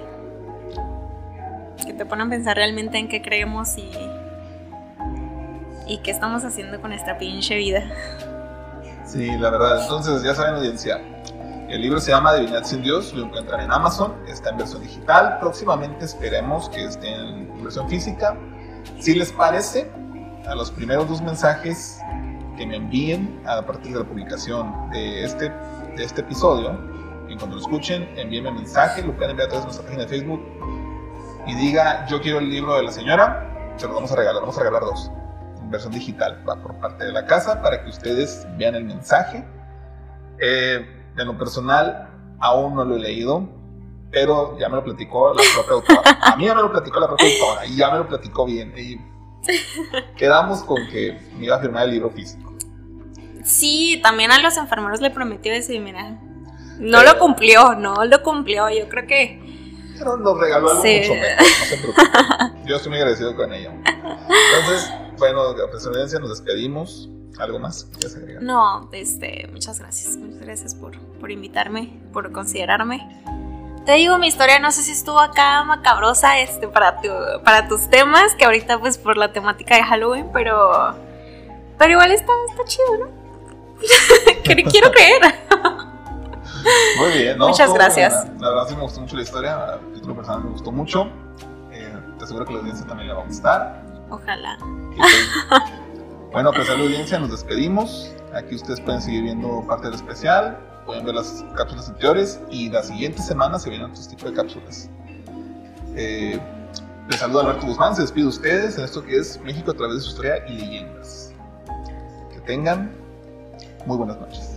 [SPEAKER 6] Que te pone a pensar realmente en qué creemos y. y qué estamos haciendo con nuestra pinche vida.
[SPEAKER 5] Sí, la verdad. Entonces, ya saben, audiencia. El libro se llama Divinidad sin Dios, lo encuentran en Amazon, está en versión digital. Próximamente esperemos que esté en versión física. Si les parece, a los primeros dos mensajes que me envíen a partir de la publicación de este, de este episodio, en cuanto lo escuchen, envíenme mensaje, lo pueden enviar a través de nuestra página de Facebook y diga, yo quiero el libro de la señora, se lo vamos a regalar, vamos a regalar dos en versión digital, va por parte de la casa para que ustedes vean el mensaje. Eh, en lo personal, aún no lo he leído, pero ya me lo platicó la propia autora. A mí ya me lo platicó la propia autora y ya me lo platicó bien. Y quedamos con que me iba a firmar el libro físico.
[SPEAKER 6] Sí, también a los enfermeros le prometió decir, mira, no lo cumplió, no lo cumplió. Yo creo que
[SPEAKER 5] Pero nos regaló algo
[SPEAKER 6] Sí.
[SPEAKER 5] mucho mejor, no se preocupen. Yo estoy muy agradecido con ella. Entonces, bueno, a presidencia nos despedimos. ¿Algo más? que quieras agregar?
[SPEAKER 6] No, este, muchas gracias. Muchas gracias por, por invitarme, por considerarme. Te digo, mi historia no sé si estuvo acá macabrosa este, para, tu, para tus temas, que ahorita pues por la temática de Halloween, pero, pero igual está, está chido, ¿no? Quiero- Quiero creer.
[SPEAKER 5] Muy bien, ¿no?
[SPEAKER 6] Muchas gracias.
[SPEAKER 5] buena. La verdad sí me gustó mucho la historia. A título personal me gustó mucho. Eh, te aseguro que la audiencia también le va a gustar.
[SPEAKER 6] Ojalá.
[SPEAKER 5] Bueno, pues la audiencia nos despedimos. Aquí ustedes pueden seguir viendo parte del especial. Pueden ver las cápsulas anteriores. Y la siguiente semana se vienen otros tipos de cápsulas. Eh, les saluda Alberto Guzmán. Se despide de ustedes en esto que es México a través de su historia y leyendas. Que tengan muy buenas noches.